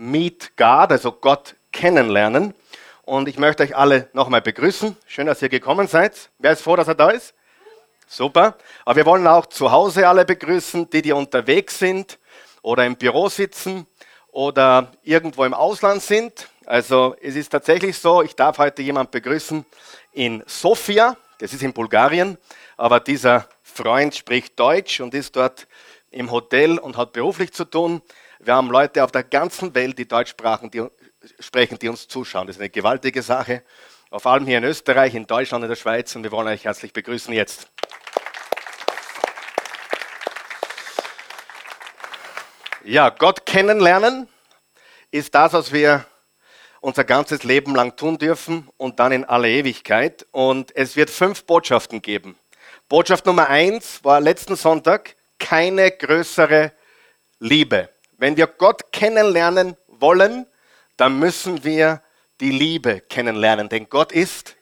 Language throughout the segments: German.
Meet God, also Gott kennenlernen. Und ich möchte euch alle nochmal begrüßen. Schön, dass ihr gekommen seid. Wer ist froh, dass er da ist? Super. Aber wir wollen auch zu Hause alle begrüßen, die, die unterwegs sind oder im Büro sitzen oder irgendwo im Ausland sind. Also es ist tatsächlich so, ich darf heute jemanden begrüßen in Sofia, das ist in Bulgarien, aber dieser Freund spricht Deutsch und ist dort im Hotel und hat beruflich zu tun. Wir haben Leute auf der ganzen Welt, die Deutsch sprachen, die, sprechen, die uns zuschauen. Das ist eine gewaltige Sache. Vor allem hier in Österreich, in Deutschland, in der Schweiz und wir wollen euch herzlich begrüßen jetzt. Ja, Gott kennenlernen ist das, was wir unser ganzes Leben lang tun dürfen und dann in alle Ewigkeit. Und es wird fünf Botschaften geben. Botschaft Nummer eins war letzten Sonntag keine größere Liebe. Wenn wir Gott kennenlernen wollen, dann müssen wir die Liebe kennenlernen, denn Gott ist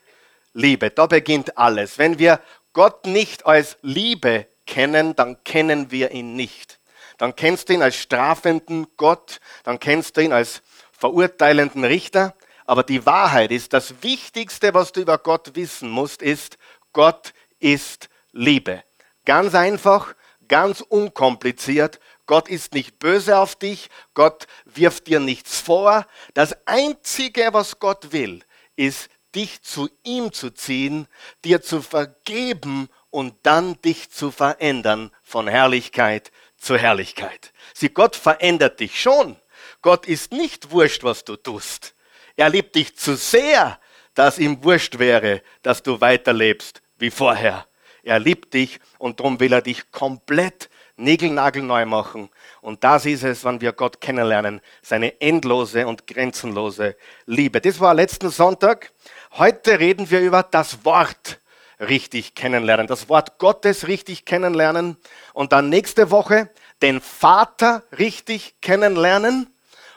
Liebe. Da beginnt alles. Wenn wir Gott nicht als Liebe kennen, dann kennen wir ihn nicht. Dann kennst du ihn als strafenden Gott, dann kennst du ihn als verurteilenden Richter. Aber die Wahrheit ist, das Wichtigste, was du über Gott wissen musst, ist, Gott ist Liebe. Ganz einfach, ganz unkompliziert. Gott ist nicht böse auf dich, Gott wirft dir nichts vor. Das Einzige, was Gott will, ist, dich zu ihm zu ziehen, dir zu vergeben und dann dich zu verändern von Herrlichkeit zu Herrlichkeit. Sieh, Gott verändert dich schon. Gott ist nicht wurscht, was du tust. Er liebt dich zu sehr, dass ihm wurscht wäre, dass du weiterlebst wie vorher. Er liebt dich und darum will er dich komplett niegelnagelneu machen. Und das ist es, wenn wir Gott kennenlernen, seine endlose und grenzenlose Liebe. Das war letzten Sonntag. Heute reden wir über das Wort richtig kennenlernen, das Wort Gottes richtig kennenlernen und dann nächste Woche den Vater richtig kennenlernen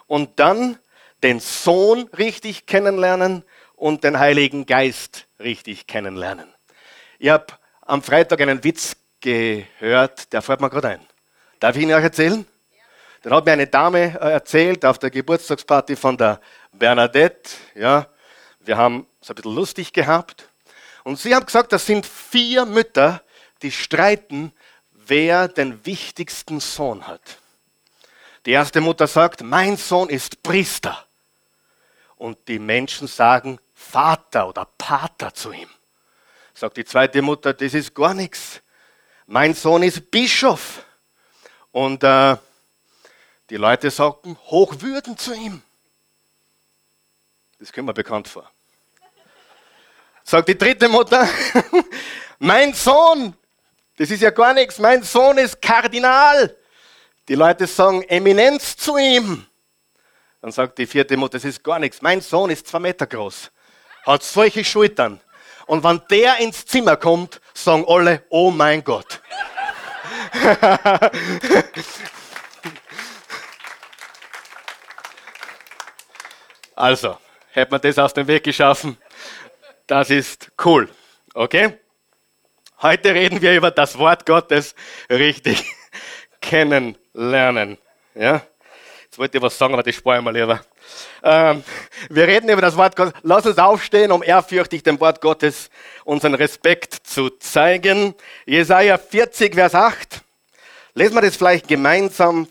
und dann den Sohn richtig kennenlernen und den Heiligen Geist richtig kennenlernen. Ich habe am Freitag einen Witz gehört, der fällt mir gerade ein. Darf ich ihn euch erzählen? Dann hat mir eine Dame äh, erzählt auf der Geburtstagsparty von der Bernadette. Ja, wir haben es ein bisschen lustig gehabt. Und sie hat gesagt, das sind vier Mütter, die streiten, wer den wichtigsten Sohn hat. Die erste Mutter sagt, mein Sohn ist Priester. Und die Menschen sagen Vater oder Pater zu ihm. Sagt die zweite Mutter, das ist gar nichts. Mein Sohn ist Bischof. Und äh, die Leute sagten Hochwürden zu ihm. Das kommt mir bekannt vor. Sagt die dritte Mutter, mein Sohn, das ist ja gar nichts, mein Sohn ist Kardinal. Die Leute sagen Eminenz zu ihm. Dann sagt die vierte Mutter, das ist gar nichts, mein Sohn ist zwei Meter groß, hat solche Schultern. Und wenn der ins Zimmer kommt, sagen alle, oh mein Gott. also, hätte man das aus dem Weg geschaffen. Das ist cool. Okay? Heute reden wir über das Wort Gottes richtig kennenlernen. Ja? Jetzt wollte ich was sagen, aber das spare ich mal lieber. Ähm, wir reden über das Wort Gottes. Lass uns aufstehen, um ehrfürchtig dem Wort Gottes unseren Respekt zu zeigen. Jesaja 40, Vers 8. Lesen wir das vielleicht gemeinsam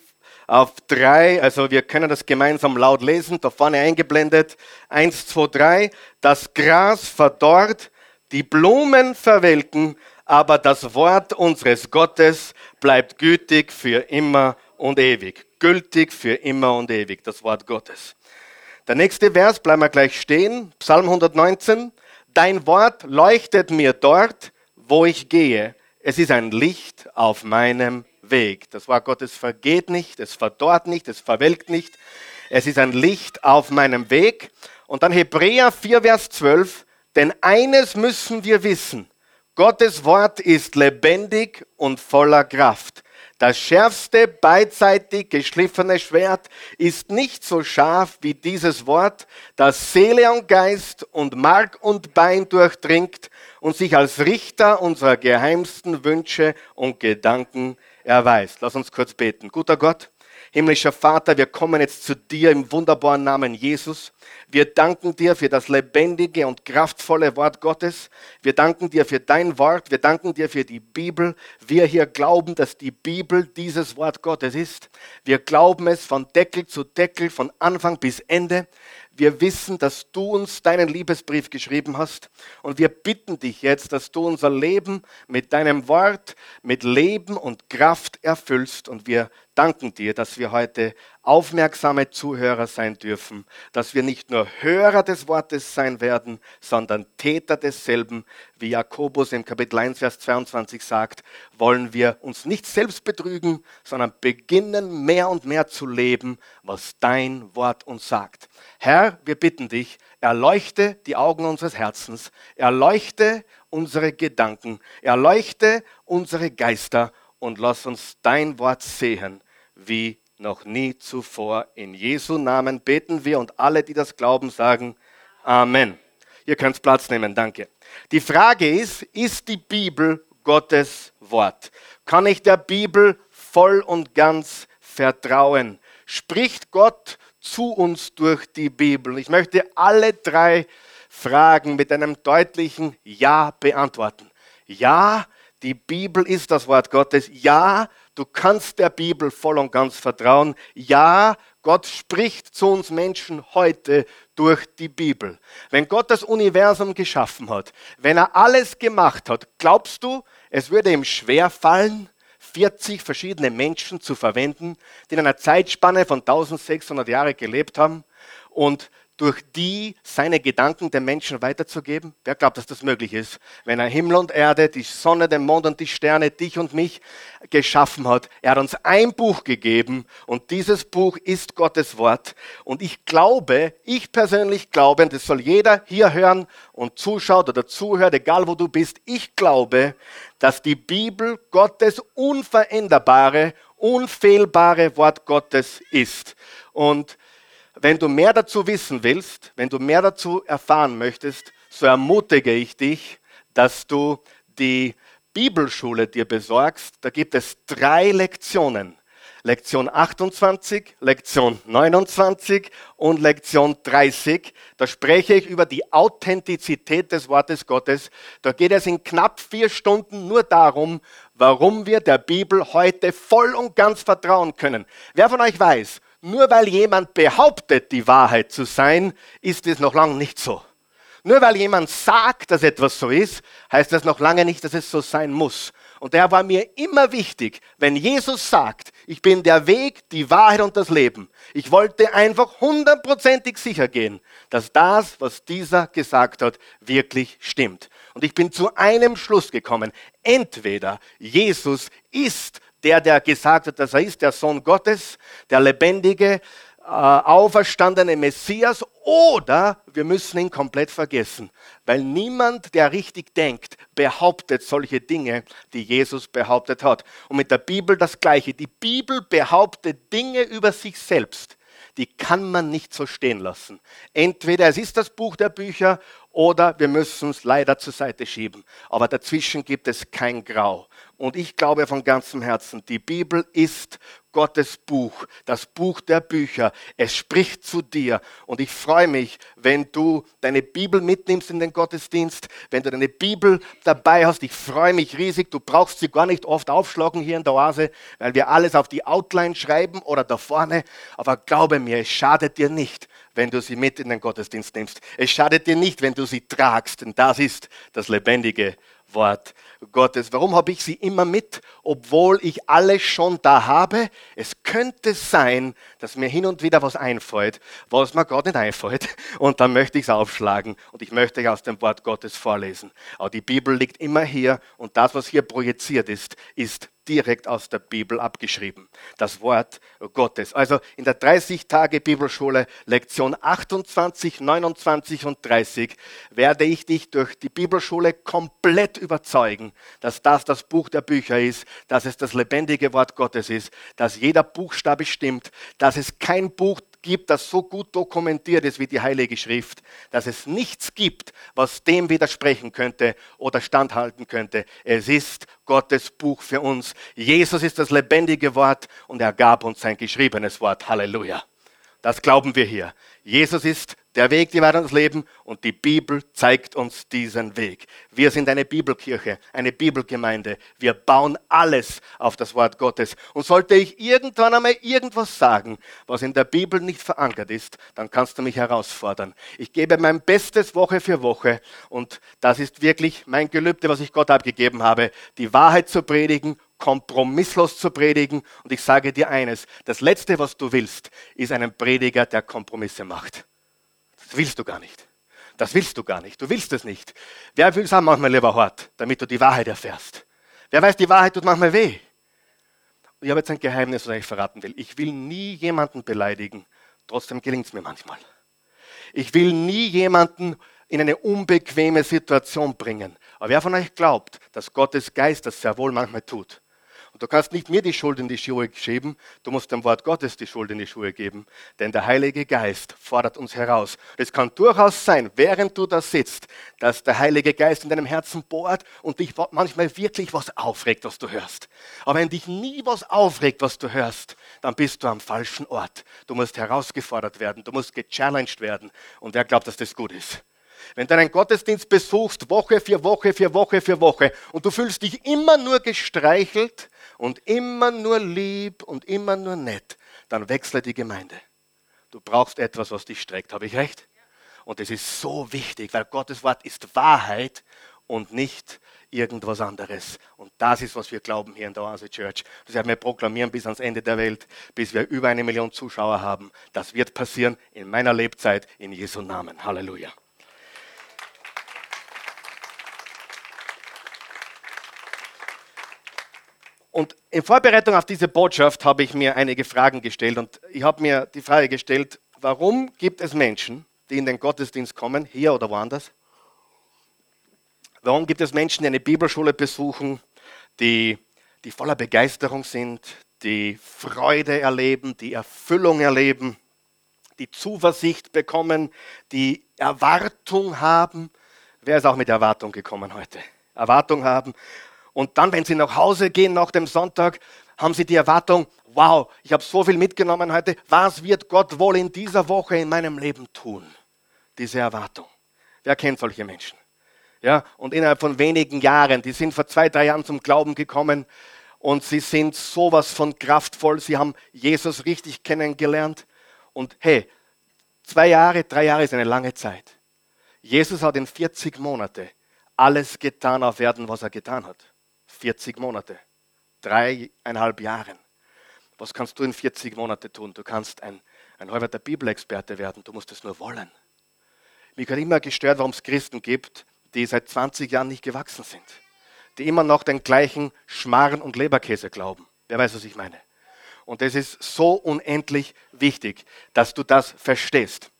auf drei, also wir können das gemeinsam laut lesen, da vorne eingeblendet. Eins, zwei, drei. Das Gras verdorrt, die Blumen verwelken, aber das Wort unseres Gottes bleibt gütig für immer und ewig. Gültig für immer und ewig, das Wort Gottes. Der nächste Vers, bleiben wir gleich stehen. Psalm 119. Dein Wort leuchtet mir dort, wo ich gehe. Es ist ein Licht auf meinem Weg. Das Wort Gottes vergeht nicht, es verdorrt nicht, es verwelkt nicht. Es ist ein Licht auf meinem Weg. Und dann Hebräer 4, Vers 12. Denn eines müssen wir wissen. Gottes Wort ist lebendig und voller Kraft. Das schärfste, beidseitig geschliffene Schwert ist nicht so scharf wie dieses Wort, das Seele und Geist und Mark und Bein durchdringt und sich als Richter unserer geheimsten Wünsche und Gedanken erweist. Lass uns kurz beten. Guter Gott, Himmlischer Vater, wir kommen jetzt zu dir im wunderbaren Namen Jesus. Wir danken dir für das lebendige und kraftvolle Wort Gottes. Wir danken dir für dein Wort. Wir danken dir für die Bibel. Wir hier glauben, dass die Bibel dieses Wort Gottes ist. Wir glauben es von Deckel zu Deckel, von Anfang bis Ende. Wir wissen, dass du uns deinen Liebesbrief geschrieben hast und wir bitten dich jetzt, dass du unser Leben mit deinem Wort, mit Leben und Kraft erfüllst und wir danken dir, dass wir heute aufmerksame Zuhörer sein dürfen, dass wir nicht nur Hörer des Wortes sein werden, sondern Täter desselben, wie Jakobus im Kapitel 1, Vers 22 sagt, wollen wir uns nicht selbst betrügen, sondern beginnen mehr und mehr zu leben, was dein Wort uns sagt. Herr, wir bitten dich, erleuchte die Augen unseres Herzens, erleuchte unsere Gedanken, erleuchte unsere Geister und lass uns dein Wort sehen wie noch nie zuvor. In Jesu Namen beten wir und alle, die das glauben, sagen Amen. Ihr könnt Platz nehmen, danke. Die Frage ist, ist die Bibel Gottes Wort? Kann ich der Bibel voll und ganz vertrauen? Spricht Gott zu uns durch die Bibel? Ich möchte alle drei Fragen mit einem deutlichen Ja beantworten. Ja, die Bibel ist das Wort Gottes. Ja, Du kannst der Bibel voll und ganz vertrauen. Ja, Gott spricht zu uns Menschen heute durch die Bibel. Wenn Gott das Universum geschaffen hat, wenn er alles gemacht hat, glaubst du, es würde ihm schwer fallen, 40 verschiedene Menschen zu verwenden, die in einer Zeitspanne von 1600 Jahren gelebt haben und durch die seine Gedanken den Menschen weiterzugeben? Wer glaubt, dass das möglich ist? Wenn er Himmel und Erde, die Sonne, den Mond und die Sterne, dich und mich geschaffen hat. Er hat uns ein Buch gegeben und dieses Buch ist Gottes Wort. Und ich glaube, ich persönlich glaube, und das soll jeder hier hören und zuschaut oder zuhört, egal wo du bist, ich glaube, dass die Bibel Gottes unveränderbare, unfehlbare Wort Gottes ist. Und wenn du mehr dazu wissen willst, wenn du mehr dazu erfahren möchtest, so ermutige ich dich, dass du die Bibelschule dir besorgst. Da gibt es drei Lektionen. Lektion 28, Lektion 29 und Lektion 30. Da spreche ich über die Authentizität des Wortes Gottes. Da geht es in knapp vier Stunden nur darum, warum wir der Bibel heute voll und ganz vertrauen können. Wer von euch weiß, nur weil jemand behauptet, die Wahrheit zu sein, ist es noch lange nicht so. Nur weil jemand sagt, dass etwas so ist, heißt das noch lange nicht, dass es so sein muss. Und daher war mir immer wichtig, wenn Jesus sagt, ich bin der Weg, die Wahrheit und das Leben. Ich wollte einfach hundertprozentig sicher gehen, dass das, was dieser gesagt hat, wirklich stimmt. Und ich bin zu einem Schluss gekommen. Entweder Jesus ist der, der gesagt hat, dass er ist der Sohn Gottes, der lebendige, äh, auferstandene Messias, oder wir müssen ihn komplett vergessen, weil niemand, der richtig denkt, behauptet solche Dinge, die Jesus behauptet hat. Und mit der Bibel das Gleiche. Die Bibel behauptet Dinge über sich selbst, die kann man nicht so stehen lassen. Entweder es ist das Buch der Bücher oder wir müssen es leider zur Seite schieben. Aber dazwischen gibt es kein Grau. Und ich glaube von ganzem Herzen, die Bibel ist Gottes Buch, das Buch der Bücher. Es spricht zu dir. Und ich freue mich, wenn du deine Bibel mitnimmst in den Gottesdienst, wenn du deine Bibel dabei hast. Ich freue mich riesig. Du brauchst sie gar nicht oft aufschlagen hier in der Oase, weil wir alles auf die Outline schreiben oder da vorne. Aber glaube mir, es schadet dir nicht, wenn du sie mit in den Gottesdienst nimmst. Es schadet dir nicht, wenn du sie tragst, denn das ist das lebendige Wort Gottes. Warum habe ich sie immer mit, obwohl ich alles schon da habe? Es könnte sein, dass mir hin und wieder was einfällt, was mir gerade nicht einfällt. Und dann möchte ich es aufschlagen und ich möchte aus dem Wort Gottes vorlesen. Aber die Bibel liegt immer hier und das, was hier projiziert ist, ist direkt aus der Bibel abgeschrieben. Das Wort Gottes. Also in der 30 Tage Bibelschule Lektion 28, 29 und 30 werde ich dich durch die Bibelschule komplett überzeugen, dass das das Buch der Bücher ist, dass es das lebendige Wort Gottes ist, dass jeder Buchstabe stimmt, dass es kein Buch gibt, das so gut dokumentiert ist wie die Heilige Schrift, dass es nichts gibt, was dem widersprechen könnte oder standhalten könnte. Es ist Gottes Buch für uns. Jesus ist das lebendige Wort und er gab uns sein geschriebenes Wort. Halleluja. Das glauben wir hier. Jesus ist der Weg, die Wahrheit und das Leben und die Bibel zeigt uns diesen Weg. Wir sind eine Bibelkirche, eine Bibelgemeinde. Wir bauen alles auf das Wort Gottes. Und sollte ich irgendwann einmal irgendwas sagen, was in der Bibel nicht verankert ist, dann kannst du mich herausfordern. Ich gebe mein Bestes Woche für Woche und das ist wirklich mein Gelübde, was ich Gott abgegeben habe, die Wahrheit zu predigen kompromisslos zu predigen. Und ich sage dir eines, das Letzte, was du willst, ist einen Prediger, der Kompromisse macht. Das willst du gar nicht. Das willst du gar nicht. Du willst es nicht. Wer will es auch manchmal lieber hart, damit du die Wahrheit erfährst? Wer weiß, die Wahrheit tut manchmal weh. Und ich habe jetzt ein Geheimnis, was ich verraten will. Ich will nie jemanden beleidigen. Trotzdem gelingt es mir manchmal. Ich will nie jemanden in eine unbequeme Situation bringen. Aber wer von euch glaubt, dass Gottes Geist das sehr wohl manchmal tut? Und du kannst nicht mir die Schuld in die Schuhe schieben, du musst dem Wort Gottes die Schuld in die Schuhe geben, denn der Heilige Geist fordert uns heraus. Es kann durchaus sein, während du da sitzt, dass der Heilige Geist in deinem Herzen bohrt und dich manchmal wirklich was aufregt, was du hörst. Aber wenn dich nie was aufregt, was du hörst, dann bist du am falschen Ort. Du musst herausgefordert werden, du musst gechallenged werden. Und wer glaubt, dass das gut ist? Wenn du einen Gottesdienst besuchst, Woche für Woche für Woche für Woche, und du fühlst dich immer nur gestreichelt und immer nur lieb und immer nur nett, dann wechsle die Gemeinde. Du brauchst etwas, was dich streckt. Habe ich recht? Und das ist so wichtig, weil Gottes Wort ist Wahrheit und nicht irgendwas anderes. Und das ist, was wir glauben hier in der Oase Church. Das werden wir proklamieren bis ans Ende der Welt, bis wir über eine Million Zuschauer haben. Das wird passieren in meiner Lebzeit in Jesu Namen. Halleluja. Und in Vorbereitung auf diese Botschaft habe ich mir einige Fragen gestellt und ich habe mir die Frage gestellt, warum gibt es Menschen, die in den Gottesdienst kommen, hier oder woanders? Warum gibt es Menschen, die eine Bibelschule besuchen, die, die voller Begeisterung sind, die Freude erleben, die Erfüllung erleben, die Zuversicht bekommen, die Erwartung haben? Wer ist auch mit Erwartung gekommen heute? Erwartung haben. Und dann, wenn Sie nach Hause gehen nach dem Sonntag, haben Sie die Erwartung, wow, ich habe so viel mitgenommen heute, was wird Gott wohl in dieser Woche in meinem Leben tun? Diese Erwartung. Wer kennt solche Menschen? Ja, und innerhalb von wenigen Jahren, die sind vor zwei, drei Jahren zum Glauben gekommen und sie sind sowas von kraftvoll, sie haben Jesus richtig kennengelernt. Und hey, zwei Jahre, drei Jahre ist eine lange Zeit. Jesus hat in 40 Monate alles getan auf Erden, was er getan hat. 40 Monate, dreieinhalb Jahren. Was kannst du in 40 Monate tun? Du kannst ein, ein halber Bibelexperte werden, du musst es nur wollen. Mich hat immer gestört, warum es Christen gibt, die seit 20 Jahren nicht gewachsen sind, die immer noch den gleichen Schmarren und Leberkäse glauben. Wer weiß, was ich meine? Und es ist so unendlich wichtig, dass du das verstehst.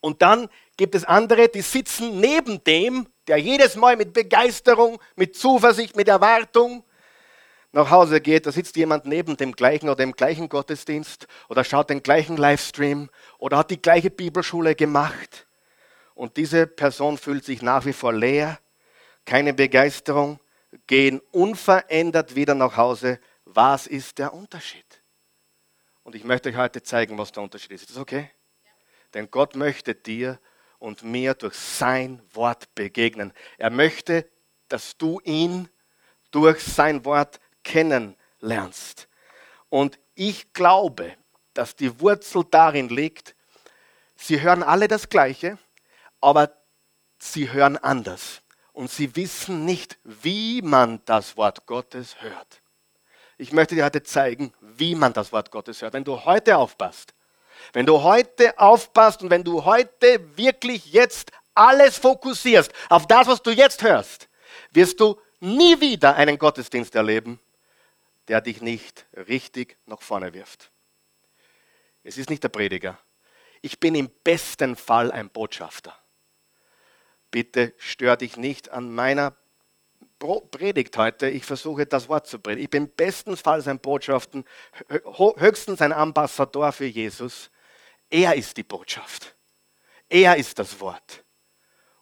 Und dann gibt es andere, die sitzen neben dem, der jedes Mal mit Begeisterung, mit Zuversicht, mit Erwartung nach Hause geht. Da sitzt jemand neben dem gleichen oder dem gleichen Gottesdienst oder schaut den gleichen Livestream oder hat die gleiche Bibelschule gemacht. Und diese Person fühlt sich nach wie vor leer, keine Begeisterung, gehen unverändert wieder nach Hause. Was ist der Unterschied? Und ich möchte euch heute zeigen, was der Unterschied ist. Ist das okay? Denn Gott möchte dir und mir durch sein Wort begegnen. Er möchte, dass du ihn durch sein Wort kennenlernst. Und ich glaube, dass die Wurzel darin liegt, sie hören alle das Gleiche, aber sie hören anders. Und sie wissen nicht, wie man das Wort Gottes hört. Ich möchte dir heute zeigen, wie man das Wort Gottes hört. Wenn du heute aufpasst, wenn du heute aufpasst und wenn du heute wirklich jetzt alles fokussierst auf das, was du jetzt hörst, wirst du nie wieder einen Gottesdienst erleben, der dich nicht richtig nach vorne wirft. Es ist nicht der Prediger. Ich bin im besten Fall ein Botschafter. Bitte stör dich nicht an meiner Predigt heute. Ich versuche das Wort zu predigen. Ich bin bestenfalls ein Botschafter, höchstens ein Ambassador für Jesus. Er ist die Botschaft. Er ist das Wort.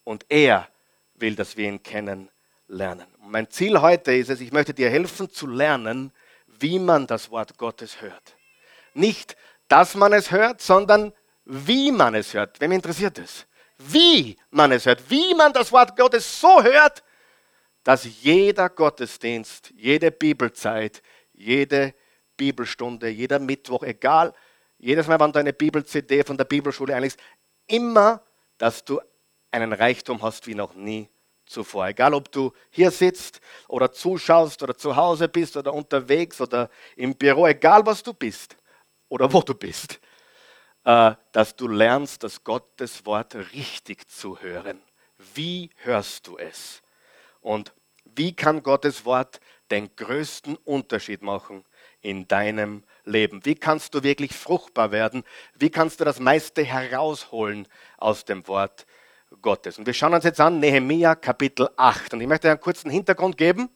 Und er will, dass wir ihn kennenlernen. Und mein Ziel heute ist es, ich möchte dir helfen zu lernen, wie man das Wort Gottes hört. Nicht, dass man es hört, sondern wie man es hört. Wem interessiert es? Wie man es hört. Wie man das Wort Gottes so hört, dass jeder Gottesdienst, jede Bibelzeit, jede Bibelstunde, jeder Mittwoch, egal, jedes Mal, wenn du eine Bibel-CD von der Bibelschule einlegst, immer, dass du einen Reichtum hast wie noch nie zuvor. Egal, ob du hier sitzt oder zuschaust oder zu Hause bist oder unterwegs oder im Büro, egal was du bist oder wo du bist, äh, dass du lernst, das Gottes Wort richtig zu hören. Wie hörst du es? Und wie kann Gottes Wort den größten Unterschied machen in deinem Leben? Wie kannst du wirklich fruchtbar werden? Wie kannst du das meiste herausholen aus dem Wort Gottes? Und wir schauen uns jetzt an Nehemia Kapitel 8. Und ich möchte einen kurzen Hintergrund geben.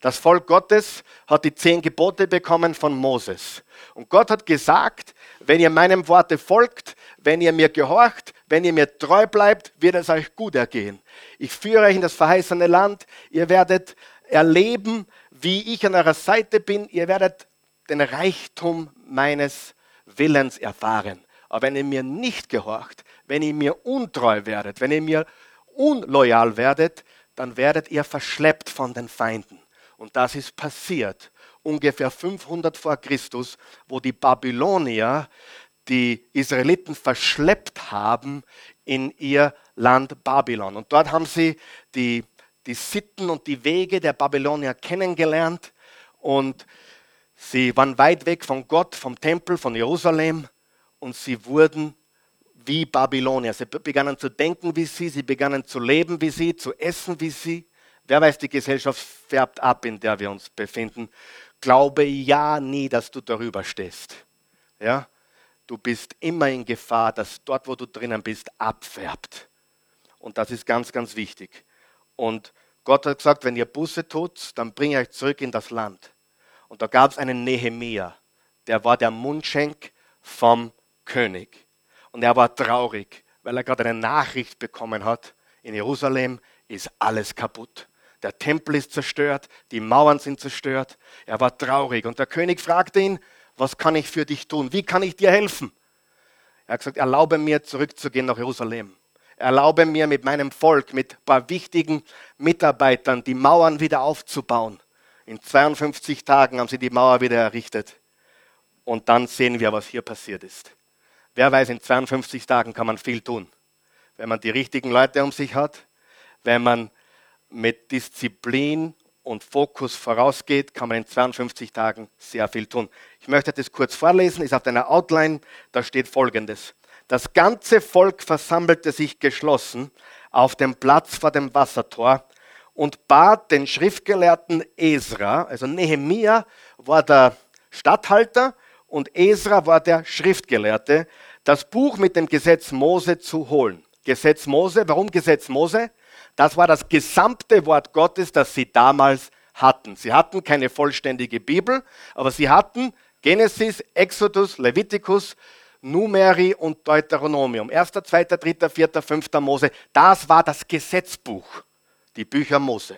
Das Volk Gottes hat die zehn Gebote bekommen von Moses. Und Gott hat gesagt, wenn ihr meinem Worte folgt, wenn ihr mir gehorcht, wenn ihr mir treu bleibt, wird es euch gut ergehen. Ich führe euch in das verheißene Land. Ihr werdet erleben, wie ich an eurer Seite bin. Ihr werdet den Reichtum meines Willens erfahren. Aber wenn ihr mir nicht gehorcht, wenn ihr mir untreu werdet, wenn ihr mir unloyal werdet, dann werdet ihr verschleppt von den Feinden. Und das ist passiert ungefähr 500 vor Christus, wo die Babylonier die Israeliten verschleppt haben in ihr Land Babylon. Und dort haben sie die, die Sitten und die Wege der Babylonier kennengelernt und sie waren weit weg von Gott, vom Tempel, von Jerusalem und sie wurden wie Babylonier. Sie begannen zu denken wie sie, sie begannen zu leben wie sie, zu essen wie sie. Wer weiß, die Gesellschaft färbt ab, in der wir uns befinden. Glaube ja nie, dass du darüber stehst. Ja? Du bist immer in Gefahr, dass dort, wo du drinnen bist, abfärbt. Und das ist ganz, ganz wichtig. Und Gott hat gesagt, wenn ihr Buße tut, dann bringe ich euch zurück in das Land. Und da gab es einen Nehemia, der war der Mundschenk vom König. Und er war traurig, weil er gerade eine Nachricht bekommen hat, in Jerusalem ist alles kaputt. Der Tempel ist zerstört, die Mauern sind zerstört. Er war traurig und der König fragte ihn, was kann ich für dich tun? Wie kann ich dir helfen? Er hat gesagt, erlaube mir zurückzugehen nach Jerusalem. Erlaube mir mit meinem Volk, mit ein paar wichtigen Mitarbeitern die Mauern wieder aufzubauen. In 52 Tagen haben sie die Mauer wieder errichtet. Und dann sehen wir, was hier passiert ist. Wer weiß, in 52 Tagen kann man viel tun. Wenn man die richtigen Leute um sich hat, wenn man mit Disziplin und Fokus vorausgeht, kann man in 52 Tagen sehr viel tun. Ich möchte das kurz vorlesen, ist auf deiner Outline, da steht folgendes. Das ganze Volk versammelte sich geschlossen auf dem Platz vor dem Wassertor und bat den Schriftgelehrten Esra, also Nehemia war der Statthalter und Esra war der Schriftgelehrte, das Buch mit dem Gesetz Mose zu holen. Gesetz Mose, warum Gesetz Mose? Das war das gesamte Wort Gottes, das sie damals hatten. Sie hatten keine vollständige Bibel, aber sie hatten Genesis, Exodus, Leviticus, Numeri und Deuteronomium. 1., 2., 3., 4., 5. Mose. Das war das Gesetzbuch, die Bücher Mose.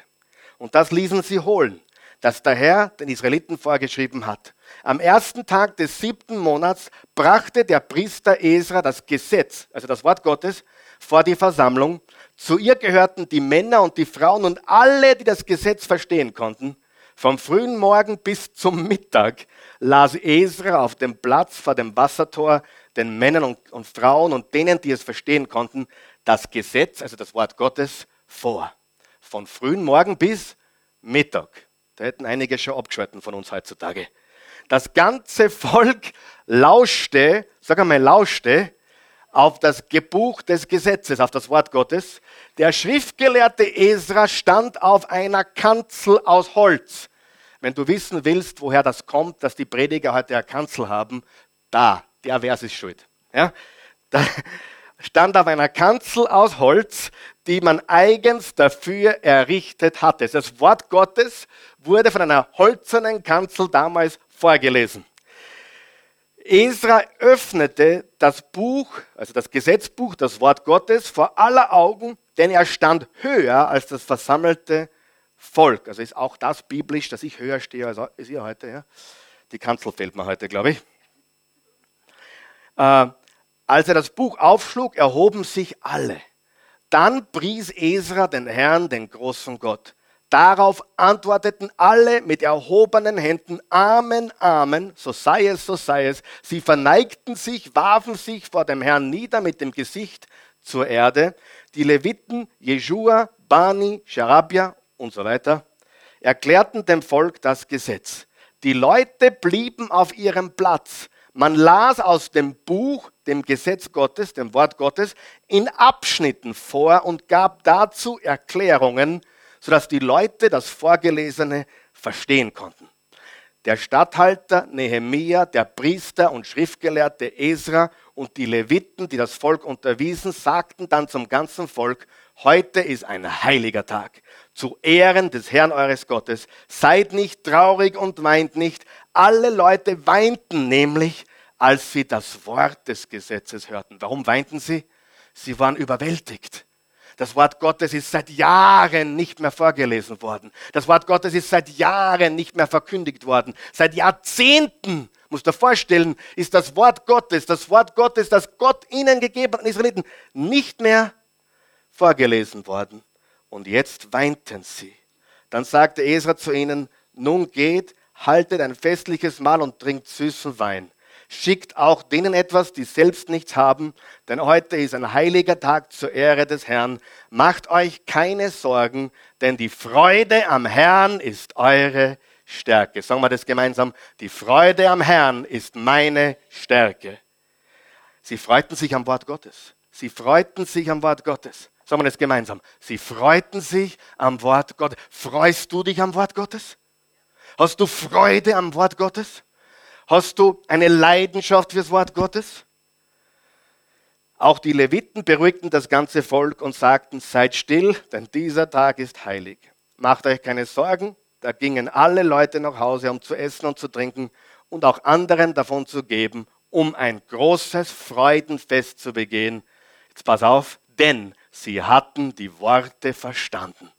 Und das ließen sie holen, das der Herr den Israeliten vorgeschrieben hat. Am ersten Tag des siebten Monats brachte der Priester Esra das Gesetz, also das Wort Gottes, vor die Versammlung. Zu ihr gehörten die Männer und die Frauen und alle, die das Gesetz verstehen konnten. Vom frühen Morgen bis zum Mittag las Esra auf dem Platz vor dem Wassertor den Männern und, und Frauen und denen, die es verstehen konnten, das Gesetz, also das Wort Gottes, vor. Von frühen Morgen bis Mittag. Da hätten einige schon abgeschalten von uns heutzutage. Das ganze Volk lauschte, sag einmal, lauschte auf das Gebuch des Gesetzes, auf das Wort Gottes. Der schriftgelehrte Esra stand auf einer Kanzel aus Holz. Wenn du wissen willst, woher das kommt, dass die Prediger heute eine Kanzel haben, da, der Vers ist schuld. Ja? Da stand auf einer Kanzel aus Holz, die man eigens dafür errichtet hatte. Das Wort Gottes wurde von einer holzernen Kanzel damals vorgelesen. Esra öffnete das Buch, also das Gesetzbuch, das Wort Gottes vor aller Augen, denn er stand höher als das versammelte Volk. Also ist auch das biblisch, dass ich höher stehe als ihr heute. Ja? Die Kanzel fehlt mir heute, glaube ich. Äh, als er das Buch aufschlug, erhoben sich alle. Dann pries Esra den Herrn, den großen Gott. Darauf antworteten alle mit erhobenen Händen, Amen, Amen, so sei es, so sei es. Sie verneigten sich, warfen sich vor dem Herrn nieder mit dem Gesicht zur Erde. Die Leviten, Jeschua, Bani, Sharabia und so weiter, erklärten dem Volk das Gesetz. Die Leute blieben auf ihrem Platz. Man las aus dem Buch, dem Gesetz Gottes, dem Wort Gottes, in Abschnitten vor und gab dazu Erklärungen, sodass die Leute das Vorgelesene verstehen konnten. Der Statthalter Nehemia, der Priester und Schriftgelehrte Esra und die Leviten, die das Volk unterwiesen, sagten dann zum ganzen Volk, heute ist ein heiliger Tag. Zu Ehren des Herrn eures Gottes. Seid nicht traurig und weint nicht. Alle Leute weinten nämlich, als sie das Wort des Gesetzes hörten. Warum weinten sie? Sie waren überwältigt. Das Wort Gottes ist seit Jahren nicht mehr vorgelesen worden. Das Wort Gottes ist seit Jahren nicht mehr verkündigt worden. Seit Jahrzehnten, musst du dir vorstellen, ist das Wort Gottes, das Wort Gottes, das Gott ihnen gegeben hat, Israeliten, nicht mehr vorgelesen worden. Und jetzt weinten sie. Dann sagte Esra zu ihnen, nun geht, haltet ein festliches Mahl und trinkt süßen Wein schickt auch denen etwas, die selbst nichts haben, denn heute ist ein heiliger Tag zur Ehre des Herrn. Macht euch keine Sorgen, denn die Freude am Herrn ist eure Stärke. Sagen wir das gemeinsam. Die Freude am Herrn ist meine Stärke. Sie freuten sich am Wort Gottes. Sie freuten sich am Wort Gottes. Sagen wir das gemeinsam. Sie freuten sich am Wort Gottes. Freust du dich am Wort Gottes? Hast du Freude am Wort Gottes? Hast du eine Leidenschaft fürs Wort Gottes? Auch die Leviten beruhigten das ganze Volk und sagten, seid still, denn dieser Tag ist heilig. Macht euch keine Sorgen, da gingen alle Leute nach Hause, um zu essen und zu trinken und auch anderen davon zu geben, um ein großes Freudenfest zu begehen. Jetzt pass auf, denn sie hatten die Worte verstanden,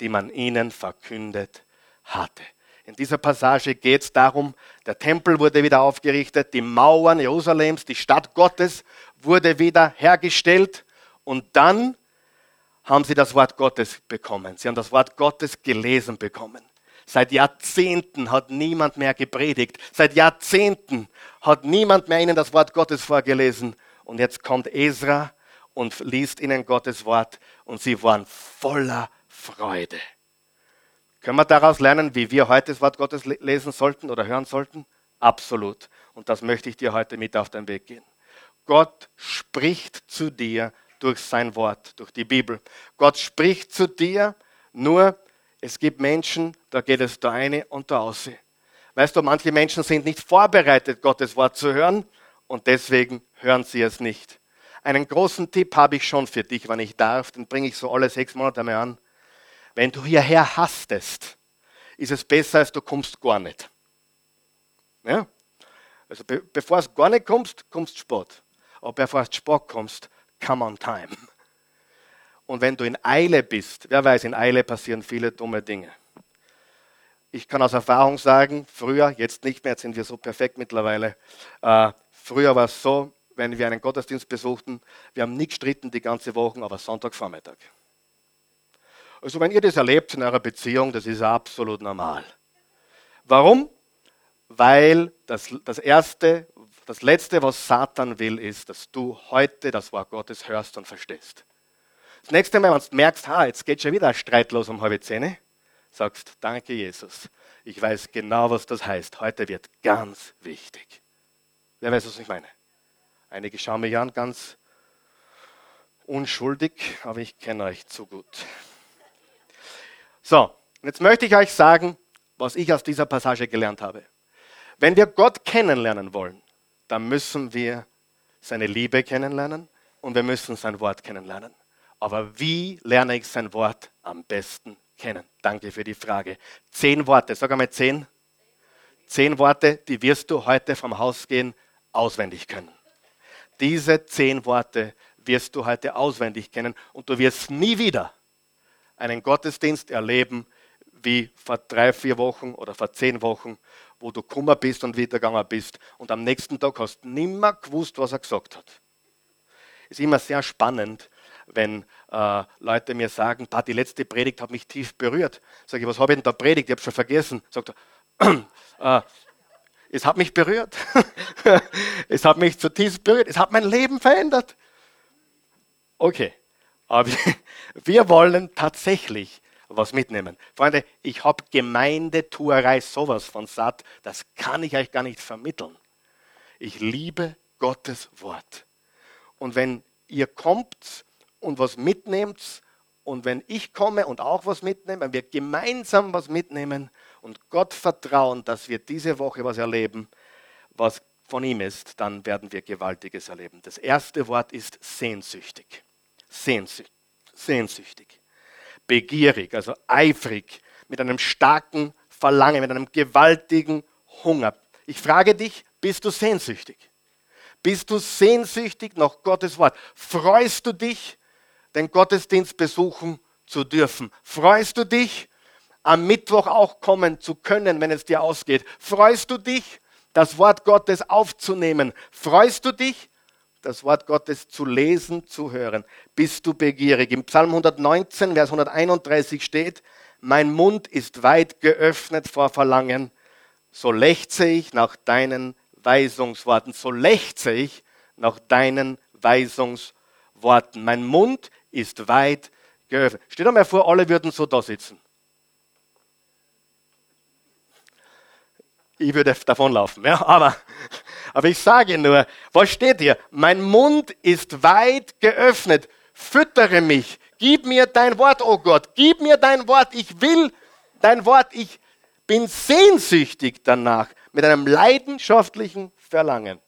die man ihnen verkündet hatte. In dieser Passage geht es darum, der Tempel wurde wieder aufgerichtet, die Mauern Jerusalems, die Stadt Gottes wurde wieder hergestellt und dann haben sie das Wort Gottes bekommen. Sie haben das Wort Gottes gelesen bekommen. Seit Jahrzehnten hat niemand mehr gepredigt. Seit Jahrzehnten hat niemand mehr ihnen das Wort Gottes vorgelesen. Und jetzt kommt Esra und liest ihnen Gottes Wort und sie waren voller Freude. Können wir daraus lernen, wie wir heute das Wort Gottes lesen sollten oder hören sollten? Absolut. Und das möchte ich dir heute mit auf den Weg gehen. Gott spricht zu dir durch sein Wort, durch die Bibel. Gott spricht zu dir, nur es gibt Menschen, da geht es da eine und da aus. Weißt du, manche Menschen sind nicht vorbereitet, Gottes Wort zu hören und deswegen hören sie es nicht. Einen großen Tipp habe ich schon für dich, wenn ich darf, den bringe ich so alle sechs Monate mal an. Wenn du hierher hastest, ist es besser, als du kommst gar nicht. Ja? Also be bevor es gar nicht kommst, kommst spät. Aber bevor es spät kommst, come on time. Und wenn du in Eile bist, wer weiß, in Eile passieren viele dumme Dinge. Ich kann aus Erfahrung sagen, früher, jetzt nicht mehr, jetzt sind wir so perfekt mittlerweile. Äh, früher war es so, wenn wir einen Gottesdienst besuchten, wir haben nicht gestritten die ganze Woche, aber Sonntagvormittag. Also wenn ihr das erlebt in eurer Beziehung, das ist absolut normal. Warum? Weil das, das Erste, das Letzte, was Satan will, ist, dass du heute das Wort Gottes hörst und verstehst. Das nächste Mal, wenn du merkst, ha, jetzt geht schon wieder ein Streit los um halbe Zähne, sagst, danke Jesus, ich weiß genau, was das heißt. Heute wird ganz wichtig. Wer weiß, was ich meine? Einige schauen mich an, ganz unschuldig, aber ich kenne euch zu gut. So, jetzt möchte ich euch sagen, was ich aus dieser Passage gelernt habe. Wenn wir Gott kennenlernen wollen, dann müssen wir seine Liebe kennenlernen und wir müssen sein Wort kennenlernen. Aber wie lerne ich sein Wort am besten kennen? Danke für die Frage. Zehn Worte, sag einmal zehn. Zehn Worte, die wirst du heute vom Haus gehen auswendig können. Diese zehn Worte wirst du heute auswendig kennen und du wirst nie wieder einen Gottesdienst erleben wie vor drei, vier Wochen oder vor zehn Wochen, wo du Kummer bist und wieder gegangen bist und am nächsten Tag hast du nimmer gewusst, was er gesagt hat. Ist immer sehr spannend, wenn äh, Leute mir sagen, die letzte Predigt hat mich tief berührt. Sage ich, was habe ich denn da predigt? Ich habe schon vergessen. Sagt er, äh, es hat mich berührt. es hat mich zutiefst berührt. Es hat mein Leben verändert. Okay, aber wir wollen tatsächlich was mitnehmen. Freunde, ich habe Gemeindetuerei sowas von satt, das kann ich euch gar nicht vermitteln. Ich liebe Gottes Wort. Und wenn ihr kommt und was mitnehmt, und wenn ich komme und auch was mitnehme, wenn wir gemeinsam was mitnehmen und Gott vertrauen, dass wir diese Woche was erleben, was von ihm ist, dann werden wir Gewaltiges erleben. Das erste Wort ist sehnsüchtig. Sehnsüchtig. Begierig, also eifrig, mit einem starken Verlangen, mit einem gewaltigen Hunger. Ich frage dich, bist du sehnsüchtig? Bist du sehnsüchtig nach Gottes Wort? Freust du dich, den Gottesdienst besuchen zu dürfen? Freust du dich, am Mittwoch auch kommen zu können, wenn es dir ausgeht? Freust du dich, das Wort Gottes aufzunehmen? Freust du dich, das Wort Gottes zu lesen, zu hören? Bist du begierig? Im Psalm 119, Vers 131 steht, mein Mund ist weit geöffnet vor Verlangen, so lechze ich nach deinen Weisungsworten, so lechze ich nach deinen Weisungsworten. Mein Mund ist weit geöffnet. Stell dir mal vor, alle würden so da sitzen. Ich würde davonlaufen, ja, aber, aber ich sage nur, was steht hier? Mein Mund ist weit geöffnet. Füttere mich. Gib mir dein Wort, oh Gott. Gib mir dein Wort. Ich will dein Wort. Ich bin sehnsüchtig danach. Mit einem leidenschaftlichen Verlangen.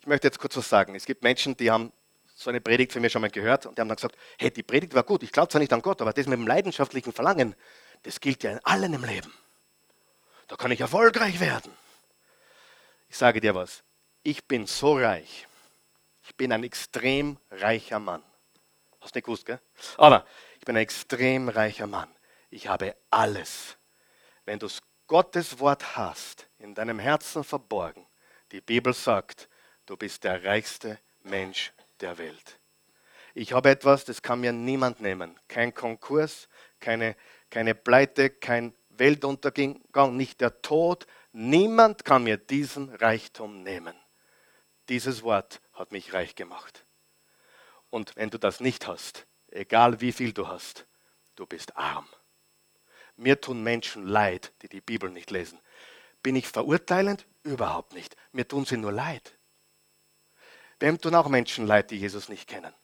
Ich möchte jetzt kurz was sagen. Es gibt Menschen, die haben so eine Predigt von mir schon mal gehört und die haben dann gesagt, hey, die Predigt war gut, ich glaube zwar nicht an Gott, aber das mit dem leidenschaftlichen Verlangen, das gilt ja in allen im Leben. Da kann ich erfolgreich werden. Ich sage dir was, ich bin so reich. Ich bin ein extrem reicher Mann. Hast du nicht gewusst, gell? Aber ich bin ein extrem reicher Mann. Ich habe alles. Wenn du Gottes Wort hast, in deinem Herzen verborgen, die Bibel sagt, du bist der reichste Mensch der Welt. Ich habe etwas, das kann mir niemand nehmen. Kein Konkurs, keine, keine Pleite, kein Weltuntergang, nicht der Tod. Niemand kann mir diesen Reichtum nehmen. Dieses Wort hat mich reich gemacht. Und wenn du das nicht hast, egal wie viel du hast, du bist arm. Mir tun Menschen leid, die die Bibel nicht lesen. Bin ich verurteilend? Überhaupt nicht. Mir tun sie nur leid. Wem tun auch Menschen leid, die Jesus nicht kennen?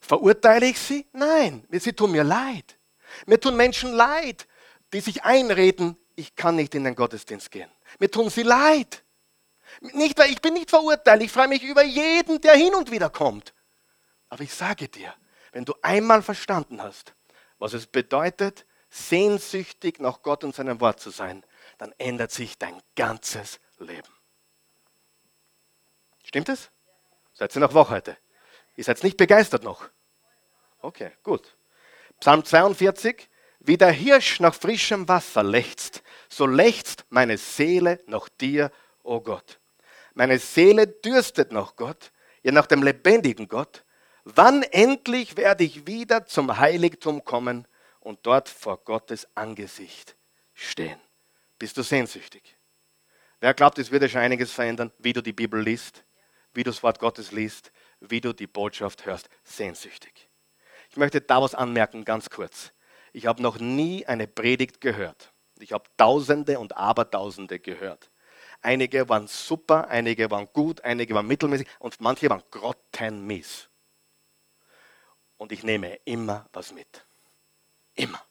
Verurteile ich sie? Nein, sie tun mir leid. Mir tun Menschen leid, die sich einreden, ich kann nicht in den Gottesdienst gehen. Mir tun sie leid. Nicht, weil ich bin nicht verurteilt, ich freue mich über jeden, der hin und wieder kommt. Aber ich sage dir, wenn du einmal verstanden hast, was es bedeutet, sehnsüchtig nach Gott und seinem Wort zu sein, dann ändert sich dein ganzes Leben. Stimmt es? Seid ihr noch wach heute? Ihr seid nicht begeistert noch? Okay, gut. Psalm 42. Wie der Hirsch nach frischem Wasser lechzt, so lechzt meine Seele nach dir, o oh Gott. Meine Seele dürstet nach Gott, ja nach dem lebendigen Gott. Wann endlich werde ich wieder zum Heiligtum kommen und dort vor Gottes Angesicht stehen? Bist du sehnsüchtig? Wer glaubt, es würde schon einiges verändern, wie du die Bibel liest? wie du das Wort Gottes liest, wie du die Botschaft hörst, sehnsüchtig. Ich möchte da was anmerken, ganz kurz. Ich habe noch nie eine Predigt gehört. Ich habe Tausende und Abertausende gehört. Einige waren super, einige waren gut, einige waren mittelmäßig und manche waren grottenmies. Und ich nehme immer was mit. Immer.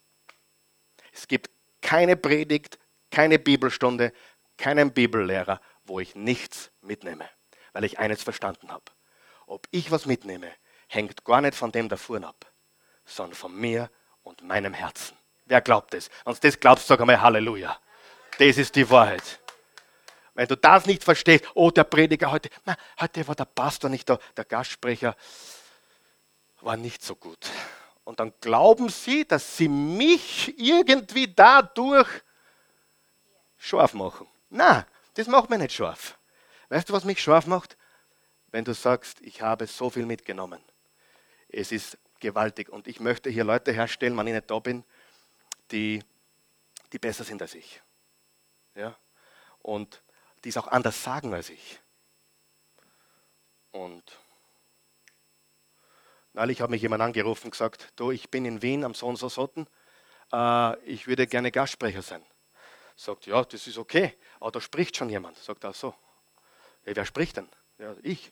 Es gibt keine Predigt, keine Bibelstunde, keinen Bibellehrer, wo ich nichts mitnehme weil ich eines verstanden habe. Ob ich was mitnehme, hängt gar nicht von dem davor ab, sondern von mir meinem Herzen. Wer glaubt es? Und das glaubst, sag einmal Halleluja. Das ist die Wahrheit. Wenn du das nicht verstehst, oh, der Prediger heute, na, heute war der Pastor nicht da, der Gastsprecher war nicht so gut. Und dann glauben sie, dass sie mich irgendwie dadurch scharf machen. Na, das macht mich nicht scharf. Weißt du, was mich scharf macht? Wenn du sagst, ich habe so viel mitgenommen. Es ist gewaltig. Und ich möchte hier Leute herstellen, wenn ich nicht da bin, die, die besser sind als ich. Ja? Und die es auch anders sagen als ich. Und neulich hat mich jemand angerufen und gesagt, du, ich bin in Wien am so und so Sotten, äh, ich würde gerne Gastsprecher sein. Sagt, ja, das ist okay, aber da spricht schon jemand. Sagt er so. Ja, wer spricht denn? Ja, ich.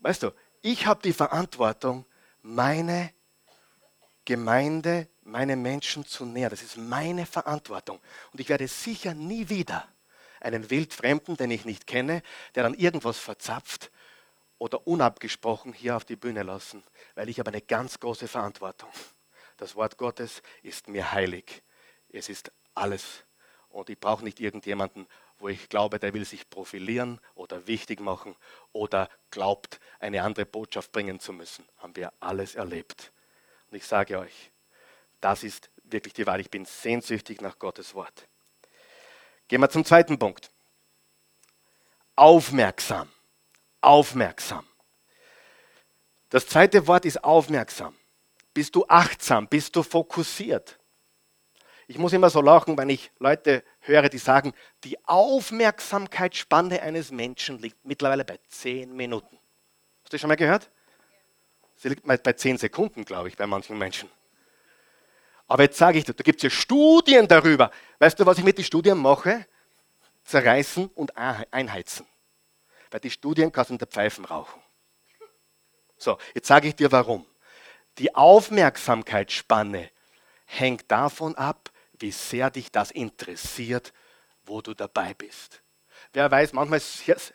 Weißt du, ich habe die Verantwortung, meine Gemeinde, meine Menschen zu nähern. Das ist meine Verantwortung. Und ich werde sicher nie wieder einen Wildfremden, den ich nicht kenne, der dann irgendwas verzapft oder unabgesprochen hier auf die Bühne lassen, weil ich habe eine ganz große Verantwortung. Das Wort Gottes ist mir heilig. Es ist alles. Und ich brauche nicht irgendjemanden, wo ich glaube, der will sich profilieren oder wichtig machen oder glaubt, eine andere Botschaft bringen zu müssen. Haben wir alles erlebt. Und ich sage euch, das ist wirklich die Wahl. Ich bin sehnsüchtig nach Gottes Wort. Gehen wir zum zweiten Punkt. Aufmerksam. Aufmerksam. Das zweite Wort ist aufmerksam. Bist du achtsam? Bist du fokussiert? Ich muss immer so lachen, wenn ich Leute höre, die sagen, die Aufmerksamkeitsspanne eines Menschen liegt mittlerweile bei zehn Minuten. Hast du das schon mal gehört? Sie liegt bei zehn Sekunden, glaube ich, bei manchen Menschen. Aber jetzt sage ich dir, da gibt es ja Studien darüber. Weißt du, was ich mit den Studien mache? Zerreißen und einheizen. Weil die Studien kannst du in der Pfeifen rauchen. So, jetzt sage ich dir warum. Die Aufmerksamkeitsspanne hängt davon ab, wie sehr dich das interessiert, wo du dabei bist. Wer weiß, manchmal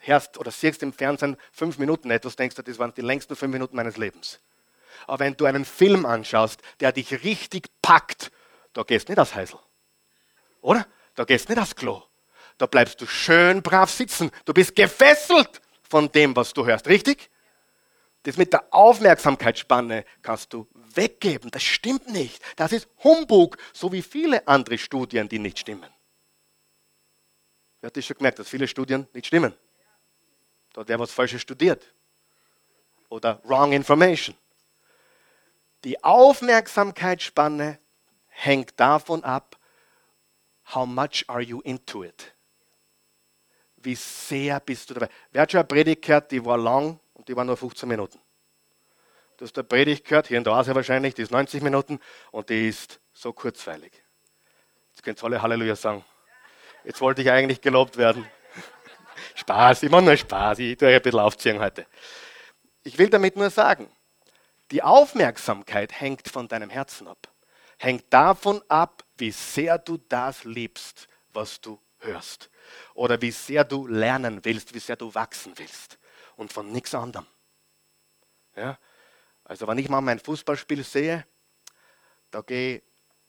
hörst oder siehst im Fernsehen fünf Minuten etwas, denkst du, das waren die längsten fünf Minuten meines Lebens. Aber wenn du einen Film anschaust, der dich richtig packt, da gehst du nicht aufs Heisel. Oder? Da gehst du nicht aufs Klo. Da bleibst du schön brav sitzen. Du bist gefesselt von dem, was du hörst. Richtig? Das mit der Aufmerksamkeitsspanne kannst du weggeben. Das stimmt nicht. Das ist Humbug, so wie viele andere Studien, die nicht stimmen. Wer hat das schon gemerkt, dass viele Studien nicht stimmen? Da hat wer was Falsches studiert. Oder wrong information. Die Aufmerksamkeitsspanne hängt davon ab, how much are you into it? Wie sehr bist du dabei? Wer hat schon eine Predigt gehört, die war lang und die war nur 15 Minuten? Du hast eine Predigt gehört, hier in der Asia wahrscheinlich, die ist 90 Minuten und die ist so kurzweilig. Jetzt könnt ihr alle Halleluja sagen. Jetzt wollte ich eigentlich gelobt werden. Spaß, mache nur Spaß, ich tue euch ein bisschen aufziehen heute. Ich will damit nur sagen, die Aufmerksamkeit hängt von deinem Herzen ab. Hängt davon ab, wie sehr du das liebst, was du hörst. Oder wie sehr du lernen willst, wie sehr du wachsen willst. Und von nichts anderem. Ja? Also wenn ich mal mein Fußballspiel sehe, da gehe ich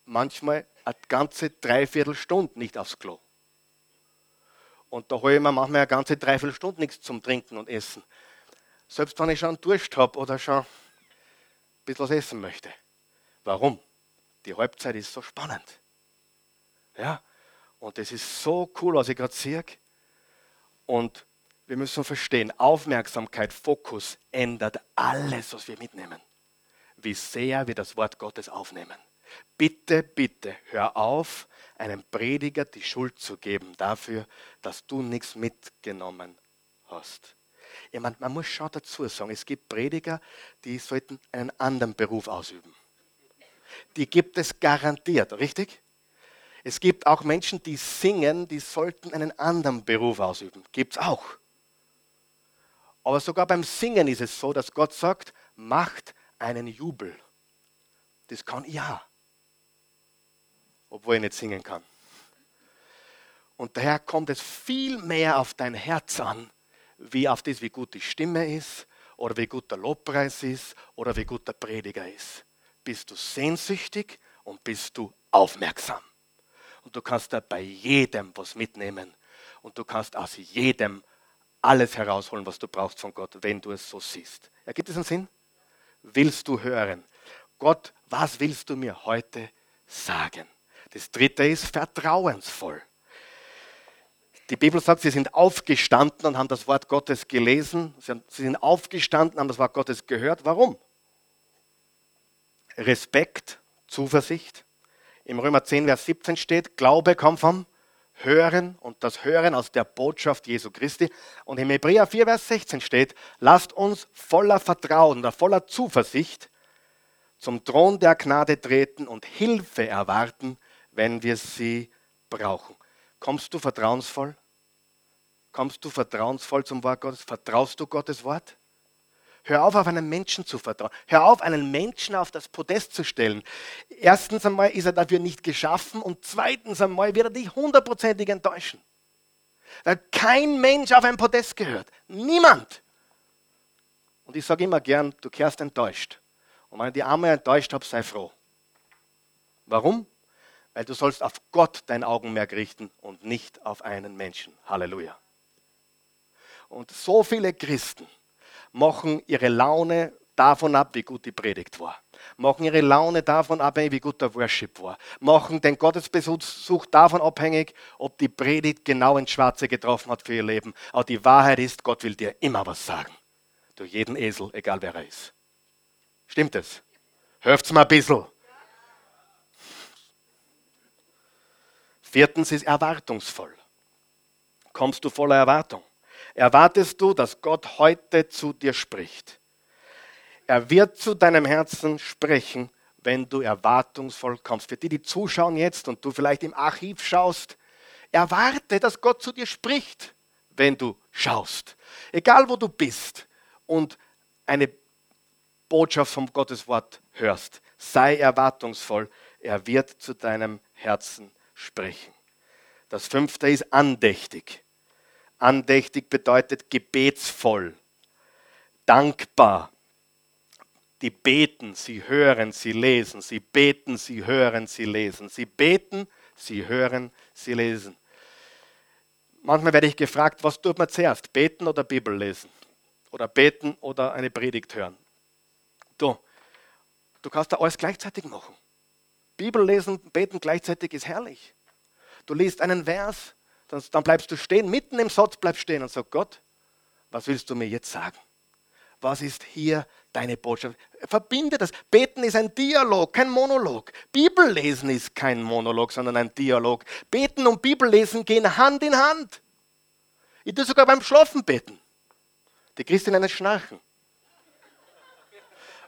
manchmal eine ganze Dreiviertelstunde nicht aufs Klo. Und da hole ich mir manchmal eine ganze Dreiviertelstunde nichts zum Trinken und Essen. Selbst wenn ich schon Durst habe oder schon bisschen was essen möchte. Warum? Die Halbzeit ist so spannend. Ja, und es ist so cool, was ich gerade sehe. Und wir müssen verstehen, Aufmerksamkeit, Fokus ändert alles, was wir mitnehmen. Wie sehr wir das Wort Gottes aufnehmen. Bitte, bitte, hör auf, einem Prediger die Schuld zu geben dafür, dass du nichts mitgenommen hast. Ich meine, man muss schon dazu sagen, es gibt Prediger, die sollten einen anderen Beruf ausüben. Die gibt es garantiert, richtig? Es gibt auch Menschen, die singen, die sollten einen anderen Beruf ausüben. Gibt es auch. Aber sogar beim Singen ist es so, dass Gott sagt, macht einen Jubel. Das kann ich ja. Obwohl ich nicht singen kann. Und daher kommt es viel mehr auf dein Herz an, wie auf das, wie gut die Stimme ist oder wie gut der Lobpreis ist oder wie gut der Prediger ist. Bist du sehnsüchtig und bist du aufmerksam. Und du kannst da bei jedem was mitnehmen. Und du kannst aus jedem alles herausholen, was du brauchst von Gott, wenn du es so siehst. Ergibt es einen Sinn? Willst du hören? Gott, was willst du mir heute sagen? Das dritte ist vertrauensvoll. Die Bibel sagt, sie sind aufgestanden und haben das Wort Gottes gelesen. Sie sind aufgestanden, haben das Wort Gottes gehört. Warum? Respekt, Zuversicht. Im Römer 10, Vers 17 steht, Glaube kommt vom Hören und das Hören aus der Botschaft Jesu Christi. Und im Hebräer 4, Vers 16 steht, lasst uns voller Vertrauen voller Zuversicht zum Thron der Gnade treten und Hilfe erwarten, wenn wir sie brauchen. Kommst du vertrauensvoll? Kommst du vertrauensvoll zum Wort Gottes? Vertraust du Gottes Wort? Hör auf, auf einen Menschen zu vertrauen. Hör auf, einen Menschen auf das Podest zu stellen. Erstens einmal ist er dafür nicht geschaffen und zweitens einmal wird er dich hundertprozentig enttäuschen. Weil kein Mensch auf ein Podest gehört. Niemand. Und ich sage immer gern, du kehrst enttäuscht. Und wenn ich die einmal enttäuscht habe, sei froh. Warum? Weil du sollst auf Gott dein Augenmerk richten und nicht auf einen Menschen. Halleluja. Und so viele Christen machen ihre Laune davon ab, wie gut die Predigt war. Machen ihre Laune davon abhängig, wie gut der Worship war. Machen den Gottesbesuch davon abhängig, ob die Predigt genau ins Schwarze getroffen hat für ihr Leben. Aber die Wahrheit ist, Gott will dir immer was sagen. Durch jeden Esel, egal wer er ist. Stimmt es? Hört's mal ein bisschen. Viertens ist erwartungsvoll. Kommst du voller Erwartung? Erwartest du, dass Gott heute zu dir spricht? Er wird zu deinem Herzen sprechen, wenn du erwartungsvoll kommst. Für die, die zuschauen jetzt und du vielleicht im Archiv schaust, erwarte, dass Gott zu dir spricht, wenn du schaust. Egal wo du bist und eine Botschaft vom Gottes Wort hörst, sei erwartungsvoll. Er wird zu deinem Herzen sprechen. Das fünfte ist andächtig. Andächtig bedeutet gebetsvoll, dankbar. Die beten, sie hören, sie lesen. Sie beten, sie hören, sie lesen. Sie beten, sie hören, sie lesen. Manchmal werde ich gefragt, was tut man zuerst? Beten oder Bibel lesen? Oder beten oder eine Predigt hören? Du, du kannst da alles gleichzeitig machen. Bibel lesen, beten gleichzeitig ist herrlich. Du liest einen Vers, dann, dann bleibst du stehen, mitten im Satz bleibst stehen und sagst, Gott, was willst du mir jetzt sagen? Was ist hier deine Botschaft? Verbinde das. Beten ist ein Dialog, kein Monolog. Bibellesen ist kein Monolog, sondern ein Dialog. Beten und Bibellesen gehen Hand in Hand. Ich tue sogar beim Schlafen beten. Die Christinnen schnarchen.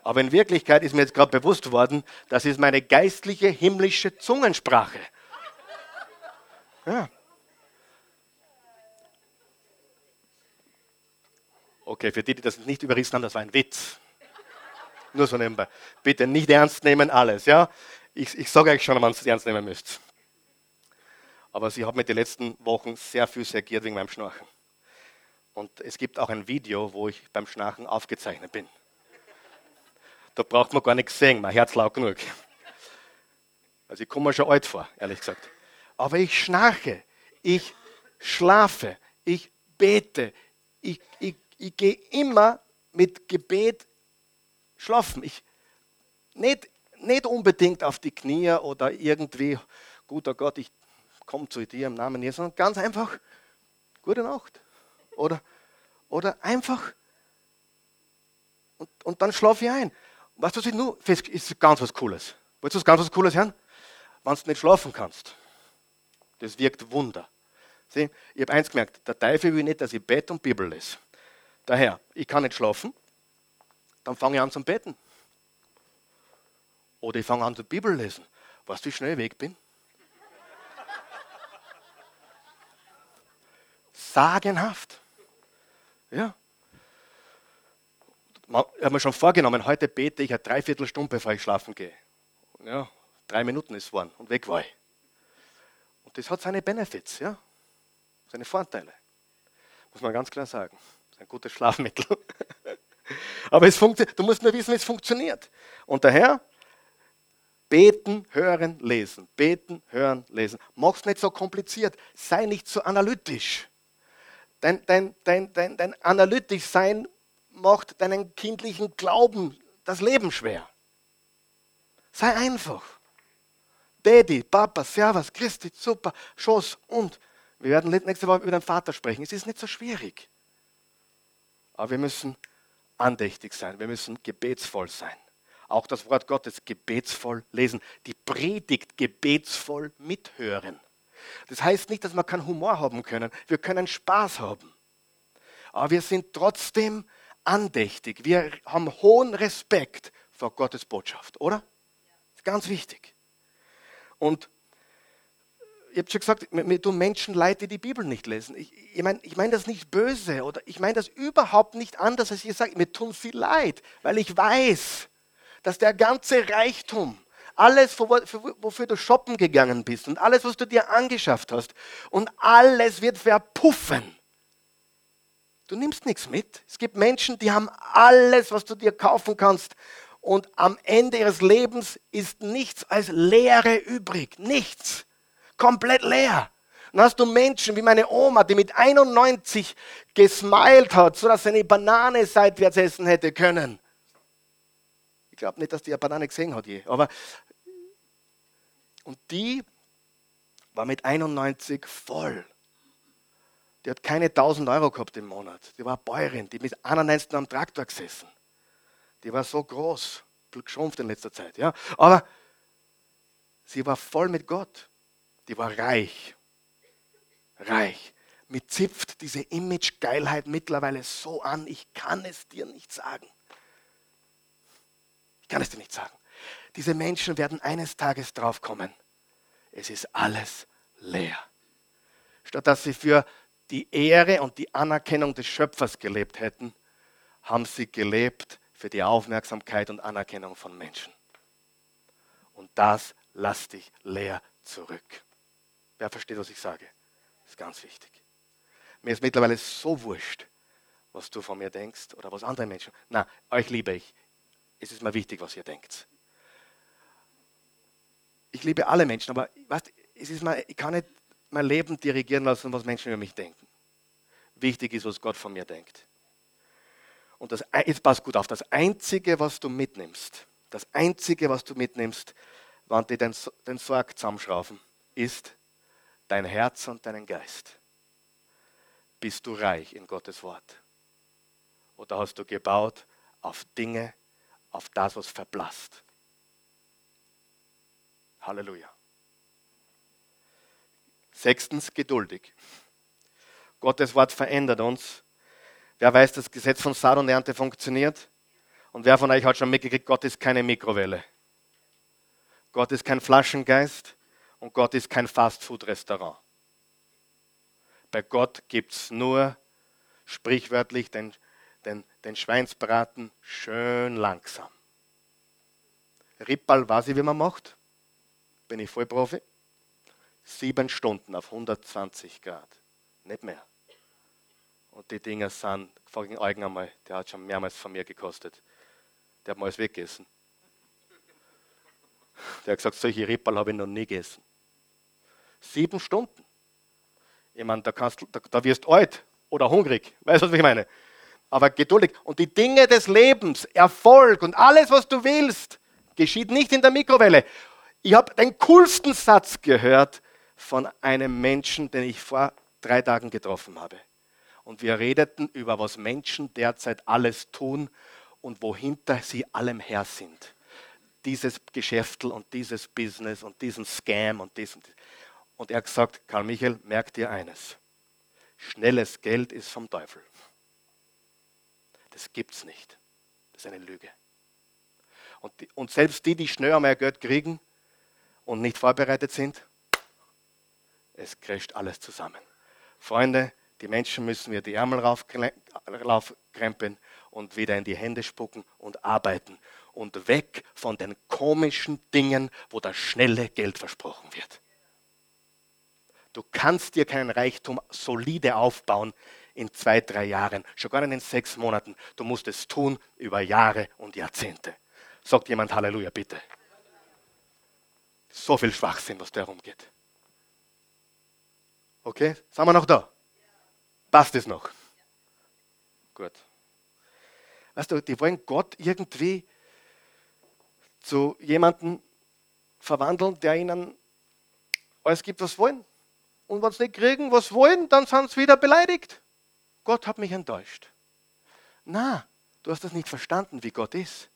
Aber in Wirklichkeit ist mir jetzt gerade bewusst worden, das ist meine geistliche himmlische Zungensprache. Ja. Okay, für die, die das nicht überrissen haben, das war ein Witz. Nur so nebenbei. Bitte nicht ernst nehmen alles, ja? Ich, ich sage euch schon, wann ihr es ernst nehmen müsst. Aber sie haben mir die letzten Wochen sehr viel segiert wegen meinem Schnarchen. Und es gibt auch ein Video, wo ich beim Schnarchen aufgezeichnet bin. Da braucht man gar nichts sehen, mein Herz laut genug. Also ich komme mir schon alt vor, ehrlich gesagt. Aber ich schnarche, ich schlafe, ich bete, ich, ich ich gehe immer mit Gebet schlafen. Ich, nicht, nicht unbedingt auf die Knie oder irgendwie, guter Gott, ich komme zu dir im Namen Jesu, sondern ganz einfach, gute Nacht. Oder, oder einfach, und, und dann schlafe ich ein. Weißt du, was ich nur ist ganz was Cooles. Willst du was ganz was Cooles hören? Wenn du nicht schlafen kannst. Das wirkt Wunder. Sieh, ich habe eins gemerkt, der Teufel will nicht, dass ich Bett und Bibel lese. Daher, ich kann nicht schlafen, dann fange ich an zum Beten. Oder ich fange an zur Bibel lesen. Weißt du, wie schnell ich weg bin? Sagenhaft. Ja. Ich habe mir schon vorgenommen, heute bete ich eine Dreiviertelstunde, bevor ich schlafen gehe. Ja, drei Minuten ist worden und weg war ich. Und das hat seine Benefits, ja, seine Vorteile. Muss man ganz klar sagen ein gutes Schlafmittel. Aber es du musst nur wissen, wie es funktioniert. Und daher, Beten, hören, lesen. Beten, hören, lesen. Mach's nicht so kompliziert. Sei nicht so analytisch. Dein, dein, dein, dein, dein analytisch Sein macht deinen kindlichen Glauben das Leben schwer. Sei einfach. Daddy, Papa, Servus, Christi, super, Schoss und. Wir werden nächste Woche über den Vater sprechen. Es ist nicht so schwierig. Aber wir müssen andächtig sein. Wir müssen gebetsvoll sein. Auch das Wort Gottes gebetsvoll lesen. Die Predigt gebetsvoll mithören. Das heißt nicht, dass wir keinen Humor haben können. Wir können Spaß haben. Aber wir sind trotzdem andächtig. Wir haben hohen Respekt vor Gottes Botschaft, oder? Das ist ganz wichtig. Und ich habe schon gesagt, mir tun Menschen leid, die die Bibel nicht lesen. Ich, ich meine ich mein das nicht böse oder ich meine das überhaupt nicht anders, als ich sage. Mir tun sie leid, weil ich weiß, dass der ganze Reichtum, alles, wofür du shoppen gegangen bist und alles, was du dir angeschafft hast und alles wird verpuffen. Du nimmst nichts mit. Es gibt Menschen, die haben alles, was du dir kaufen kannst und am Ende ihres Lebens ist nichts als Leere übrig. Nichts. Komplett leer. Dann hast du Menschen wie meine Oma, die mit 91 gesmiled hat, sodass sie eine Banane seitwärts essen hätte können. Ich glaube nicht, dass die eine Banane gesehen hat je. Aber und die war mit 91 voll. Die hat keine 1000 Euro gehabt im Monat. Die war Bäuerin, die mit 91 am Traktor gesessen. Die war so groß, geschrumpft in letzter Zeit. Ja? Aber sie war voll mit Gott. Die war reich. Reich. Mir zipft diese Image-Geilheit mittlerweile so an, ich kann es dir nicht sagen. Ich kann es dir nicht sagen. Diese Menschen werden eines Tages draufkommen. Es ist alles leer. Statt dass sie für die Ehre und die Anerkennung des Schöpfers gelebt hätten, haben sie gelebt für die Aufmerksamkeit und Anerkennung von Menschen. Und das lass dich leer zurück. Wer versteht, was ich sage? Das ist ganz wichtig. Mir ist mittlerweile so wurscht, was du von mir denkst oder was andere Menschen. Na, euch liebe ich. Es ist mir wichtig, was ihr denkt. Ich liebe alle Menschen, aber weißt, es ist mal, ich kann nicht mein Leben dirigieren lassen, was Menschen über mich denken. Wichtig ist, was Gott von mir denkt. Und das, jetzt pass gut auf, das Einzige, was du mitnimmst, das Einzige, was du mitnimmst, wenn die den, den Sorg zusammenschrauben, ist dein Herz und deinen Geist. Bist du reich in Gottes Wort? Oder hast du gebaut auf Dinge, auf das, was verblasst? Halleluja. Sechstens, geduldig. Gottes Wort verändert uns Wer weiß, das Gesetz von Saat und Ernte funktioniert? Und wer von euch hat schon mitgekriegt, Gott ist keine Mikrowelle. Gott ist kein Flaschengeist und Gott ist kein Fastfood-Restaurant. Bei Gott gibt es nur sprichwörtlich den, den, den Schweinsbraten schön langsam. Rippal weiß ich, wie man macht. Bin ich Vollprofi. Sieben Stunden auf 120 Grad. Nicht mehr. Und die Dinger sind, frag den Eugen einmal, der hat schon mehrmals von mir gekostet. Der hat mal alles weggegessen. Der hat gesagt, solche Rippel habe ich noch nie gegessen. Sieben Stunden. Ich meine, da, kannst, da, da wirst alt oder hungrig. Weißt du, was ich meine? Aber geduldig. Und die Dinge des Lebens, Erfolg und alles, was du willst, geschieht nicht in der Mikrowelle. Ich habe den coolsten Satz gehört von einem Menschen, den ich vor drei Tagen getroffen habe und wir redeten über, was Menschen derzeit alles tun und wohinter sie allem her sind. Dieses Geschäftel und dieses Business und diesen Scam und diesen. Und er hat gesagt, Karl Michael, merk dir eines. Schnelles Geld ist vom Teufel. Das gibt es nicht. Das ist eine Lüge. Und, die, und selbst die, die schnell einmal Geld kriegen und nicht vorbereitet sind, es crasht alles zusammen. Freunde, die Menschen müssen wir die Ärmel raufkrempeln und wieder in die Hände spucken und arbeiten. Und weg von den komischen Dingen, wo das schnelle Geld versprochen wird. Du kannst dir keinen Reichtum solide aufbauen in zwei, drei Jahren, schon gar nicht in sechs Monaten. Du musst es tun über Jahre und Jahrzehnte. Sagt jemand Halleluja, bitte. So viel Schwachsinn, was da herumgeht. Okay, sind wir noch da? Passt es noch? Gut. Weißt du, die wollen Gott irgendwie zu jemandem verwandeln, der ihnen alles gibt, was wollen. Und wenn sie nicht kriegen, was wollen, dann sind sie wieder beleidigt. Gott hat mich enttäuscht. Na, du hast das nicht verstanden, wie Gott ist.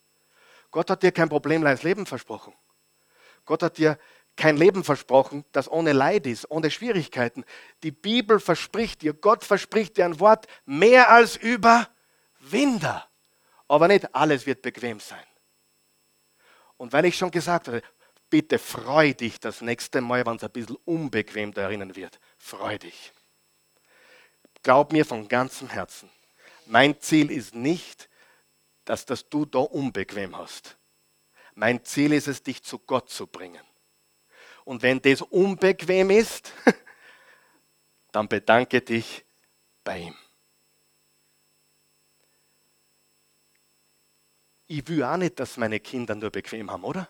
Gott hat dir kein problemleiches Leben versprochen. Gott hat dir kein Leben versprochen, das ohne Leid ist, ohne Schwierigkeiten. Die Bibel verspricht dir, Gott verspricht dir ein Wort mehr als Überwinder. Aber nicht alles wird bequem sein. Und weil ich schon gesagt habe, bitte freu dich das nächste Mal, wenn es ein bisschen unbequem da erinnern wird. Freu dich. Glaub mir von ganzem Herzen. Mein Ziel ist nicht, dass das du da unbequem hast. Mein Ziel ist es, dich zu Gott zu bringen. Und wenn das unbequem ist, dann bedanke dich bei ihm. Ich will auch nicht, dass meine Kinder nur bequem haben, oder?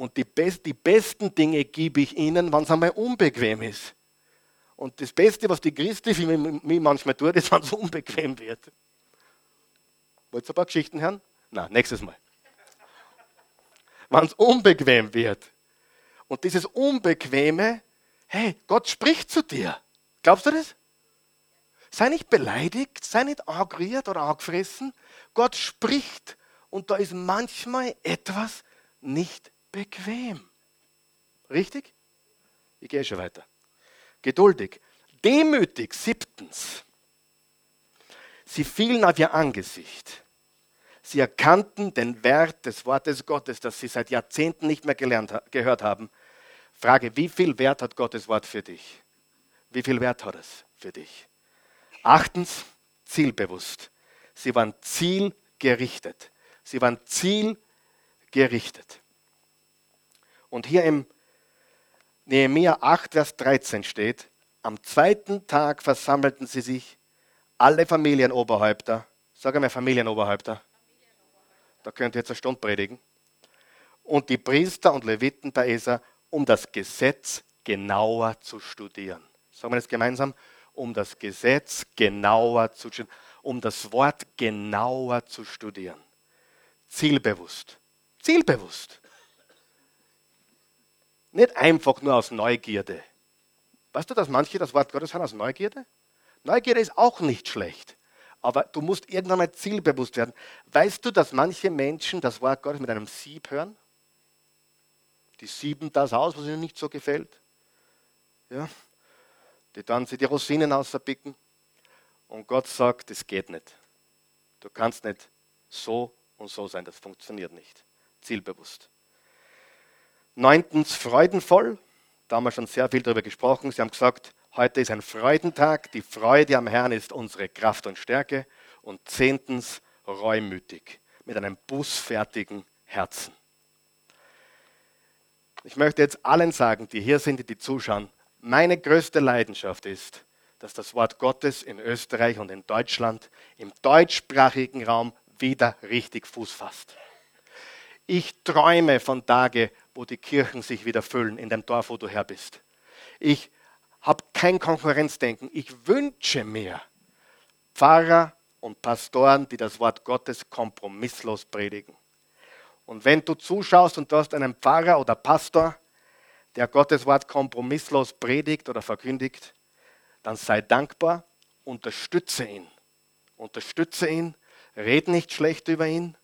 Und die, best, die besten Dinge gebe ich ihnen, wenn es einmal unbequem ist. Und das Beste, was die Christi für mich manchmal tut, ist, wenn es unbequem wird. Wollt ihr ein paar Geschichten hören? Na, nächstes Mal. wenn es unbequem wird. Und dieses Unbequeme, hey, Gott spricht zu dir. Glaubst du das? Sei nicht beleidigt, sei nicht agriert oder angefressen. Gott spricht und da ist manchmal etwas nicht bequem. Richtig? Ich gehe schon weiter. Geduldig. Demütig. Siebtens. Sie fielen auf ihr Angesicht. Sie erkannten den Wert des Wortes Gottes, das sie seit Jahrzehnten nicht mehr gelernt, gehört haben. Frage, wie viel Wert hat Gottes Wort für dich? Wie viel Wert hat es für dich? Achtens, zielbewusst. Sie waren zielgerichtet. Sie waren zielgerichtet. Und hier im Nehemiah 8, Vers 13 steht, am zweiten Tag versammelten sie sich alle Familienoberhäupter. Sag einmal Familienoberhäupter. Da könnt ihr jetzt eine Stunde predigen. Und die Priester und Leviten bei Esa, um das Gesetz genauer zu studieren. Sagen wir das gemeinsam? Um das Gesetz genauer zu studieren. Um das Wort genauer zu studieren. Zielbewusst. Zielbewusst. Nicht einfach nur aus Neugierde. Weißt du, dass manche das Wort Gottes haben aus Neugierde? Neugierde ist auch nicht schlecht. Aber du musst irgendwann mal zielbewusst werden. Weißt du, dass manche Menschen das Wort Gottes mit einem Sieb hören? Die sieben das aus, was ihnen nicht so gefällt. Ja? Die dann sie die Rosinen auserpicken. Und Gott sagt, das geht nicht. Du kannst nicht so und so sein, das funktioniert nicht. Zielbewusst. Neuntens, freudenvoll. Da haben wir schon sehr viel darüber gesprochen. Sie haben gesagt, heute ist ein Freudentag. Die Freude am Herrn ist unsere Kraft und Stärke. Und zehntens, reumütig, mit einem bußfertigen Herzen. Ich möchte jetzt allen sagen, die hier sind, die zuschauen, meine größte Leidenschaft ist, dass das Wort Gottes in Österreich und in Deutschland, im deutschsprachigen Raum wieder richtig Fuß fasst. Ich träume von Tage, wo die Kirchen sich wieder füllen in dem Dorf, wo du her bist. Ich habe kein Konkurrenzdenken. Ich wünsche mir Pfarrer und Pastoren, die das Wort Gottes kompromisslos predigen. Und wenn du zuschaust und du hast einen Pfarrer oder Pastor, der Gottes Wort kompromisslos predigt oder verkündigt, dann sei dankbar, unterstütze ihn. Unterstütze ihn, red nicht schlecht über ihn,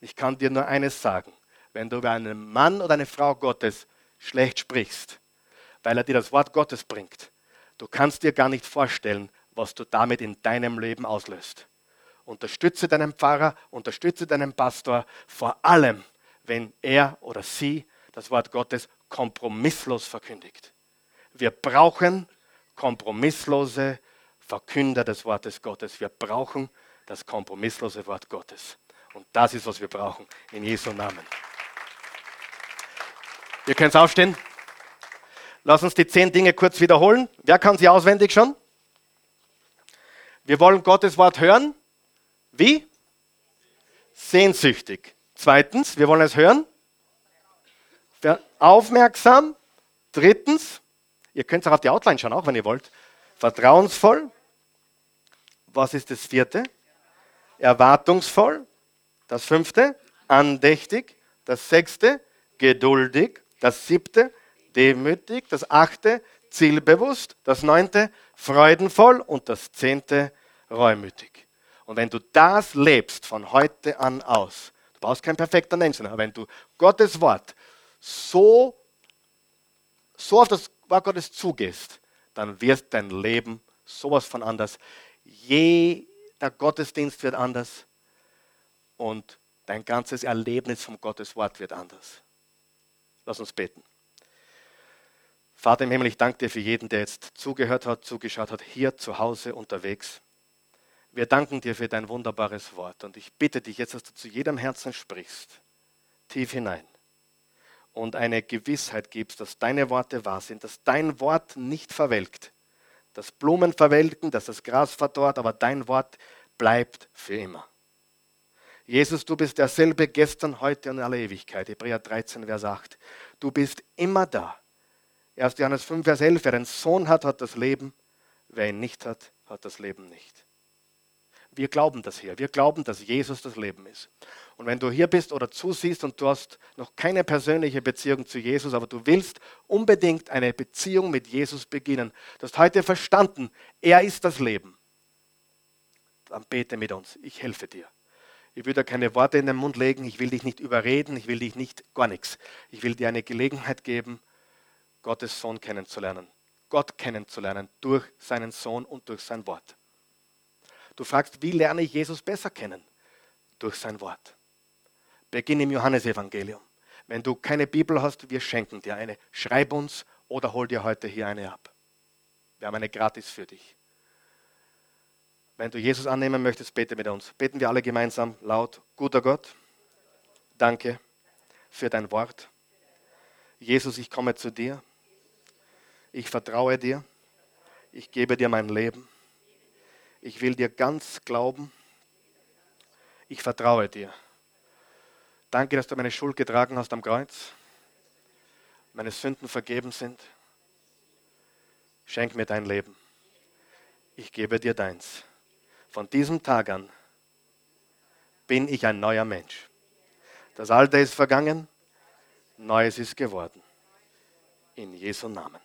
ich kann dir nur eines sagen. Wenn du über einen Mann oder eine Frau Gottes schlecht sprichst, weil er dir das Wort Gottes bringt, du kannst dir gar nicht vorstellen, was du damit in deinem Leben auslöst. Unterstütze deinen Pfarrer, unterstütze deinen Pastor, vor allem, wenn er oder sie das Wort Gottes kompromisslos verkündigt. Wir brauchen kompromisslose Verkünder des Wortes Gottes. Wir brauchen das kompromisslose Wort Gottes. Und das ist, was wir brauchen. In Jesu Namen. Ihr könnt aufstehen. Lass uns die zehn Dinge kurz wiederholen. Wer kann sie auswendig schon? Wir wollen Gottes Wort hören. Wie? Sehnsüchtig. Zweitens, wir wollen es hören. Aufmerksam. Drittens, ihr könnt auch auf die Outline schauen, auch wenn ihr wollt. Vertrauensvoll. Was ist das vierte? Erwartungsvoll. Das fünfte, andächtig. Das sechste, geduldig. Das siebte, demütig. Das achte, zielbewusst. Das neunte, freudenvoll. Und das zehnte, reumütig. Und wenn du das lebst von heute an aus, du brauchst kein perfekter Mensch aber wenn du Gottes Wort so, so auf das Wort Gottes zugehst, dann wird dein Leben sowas von anders. Jeder Gottesdienst wird anders und dein ganzes Erlebnis vom Gottes Wort wird anders. Lass uns beten. Vater im Himmel, ich danke dir für jeden, der jetzt zugehört hat, zugeschaut hat, hier zu Hause unterwegs. Wir danken dir für dein wunderbares Wort und ich bitte dich jetzt, dass du zu jedem Herzen sprichst, tief hinein und eine Gewissheit gibst, dass deine Worte wahr sind, dass dein Wort nicht verwelkt, dass Blumen verwelken, dass das Gras verdorrt, aber dein Wort bleibt für immer. Jesus, du bist derselbe gestern, heute und in aller Ewigkeit. Hebräer 13, Vers 8. Du bist immer da. 1. Johannes 5, Vers 11. Wer einen Sohn hat, hat das Leben. Wer ihn nicht hat, hat das Leben nicht. Wir glauben das hier. Wir glauben, dass Jesus das Leben ist. Und wenn du hier bist oder zusiehst und du hast noch keine persönliche Beziehung zu Jesus, aber du willst unbedingt eine Beziehung mit Jesus beginnen, du hast heute verstanden, er ist das Leben, dann bete mit uns. Ich helfe dir. Ich will dir keine Worte in den Mund legen, ich will dich nicht überreden, ich will dich nicht gar nichts. Ich will dir eine Gelegenheit geben, Gottes Sohn kennenzulernen. Gott kennenzulernen durch seinen Sohn und durch sein Wort. Du fragst, wie lerne ich Jesus besser kennen? Durch sein Wort. Beginn im Johannesevangelium. Wenn du keine Bibel hast, wir schenken dir eine. Schreib uns oder hol dir heute hier eine ab. Wir haben eine gratis für dich. Wenn du Jesus annehmen möchtest, bete mit uns. Beten wir alle gemeinsam laut. Guter Gott, danke für dein Wort. Jesus, ich komme zu dir. Ich vertraue dir. Ich gebe dir mein Leben. Ich will dir ganz glauben. Ich vertraue dir. Danke, dass du meine Schuld getragen hast am Kreuz. Meine Sünden vergeben sind. Schenk mir dein Leben. Ich gebe dir deins. Von diesem Tag an bin ich ein neuer Mensch. Das Alte ist vergangen, Neues ist geworden. In Jesu Namen.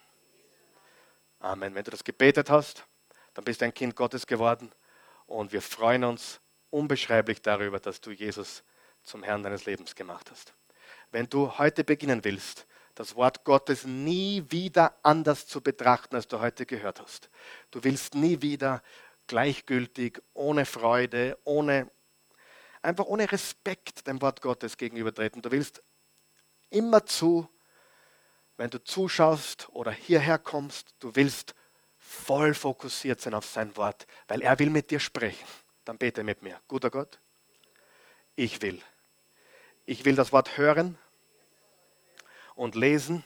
Amen. Wenn du das gebetet hast, dann bist du ein Kind Gottes geworden und wir freuen uns unbeschreiblich darüber, dass du Jesus zum Herrn deines Lebens gemacht hast. Wenn du heute beginnen willst, das Wort Gottes nie wieder anders zu betrachten, als du heute gehört hast. Du willst nie wieder gleichgültig, ohne Freude, ohne einfach ohne Respekt dem Wort Gottes gegenübertreten. Du willst immerzu, wenn du zuschaust oder hierher kommst, du willst voll fokussiert sein auf sein Wort, weil er will mit dir sprechen. Dann bete mit mir. Guter Gott, ich will. Ich will das Wort hören und lesen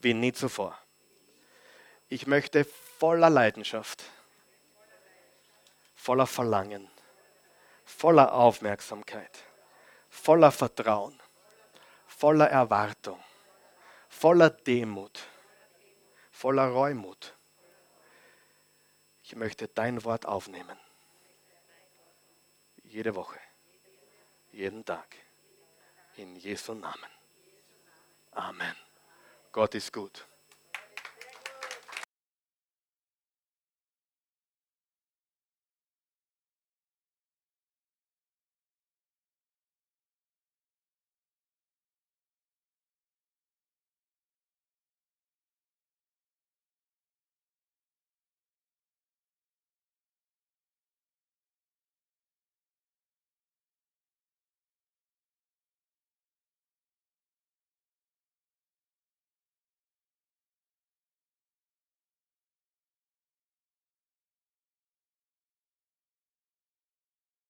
wie nie zuvor. Ich möchte voller Leidenschaft, voller Verlangen, voller Aufmerksamkeit, voller Vertrauen, voller Erwartung, voller Demut, voller Reumut ich möchte dein Wort aufnehmen. Jede Woche, jeden Tag. In Jesu Namen. Amen. Gott ist gut.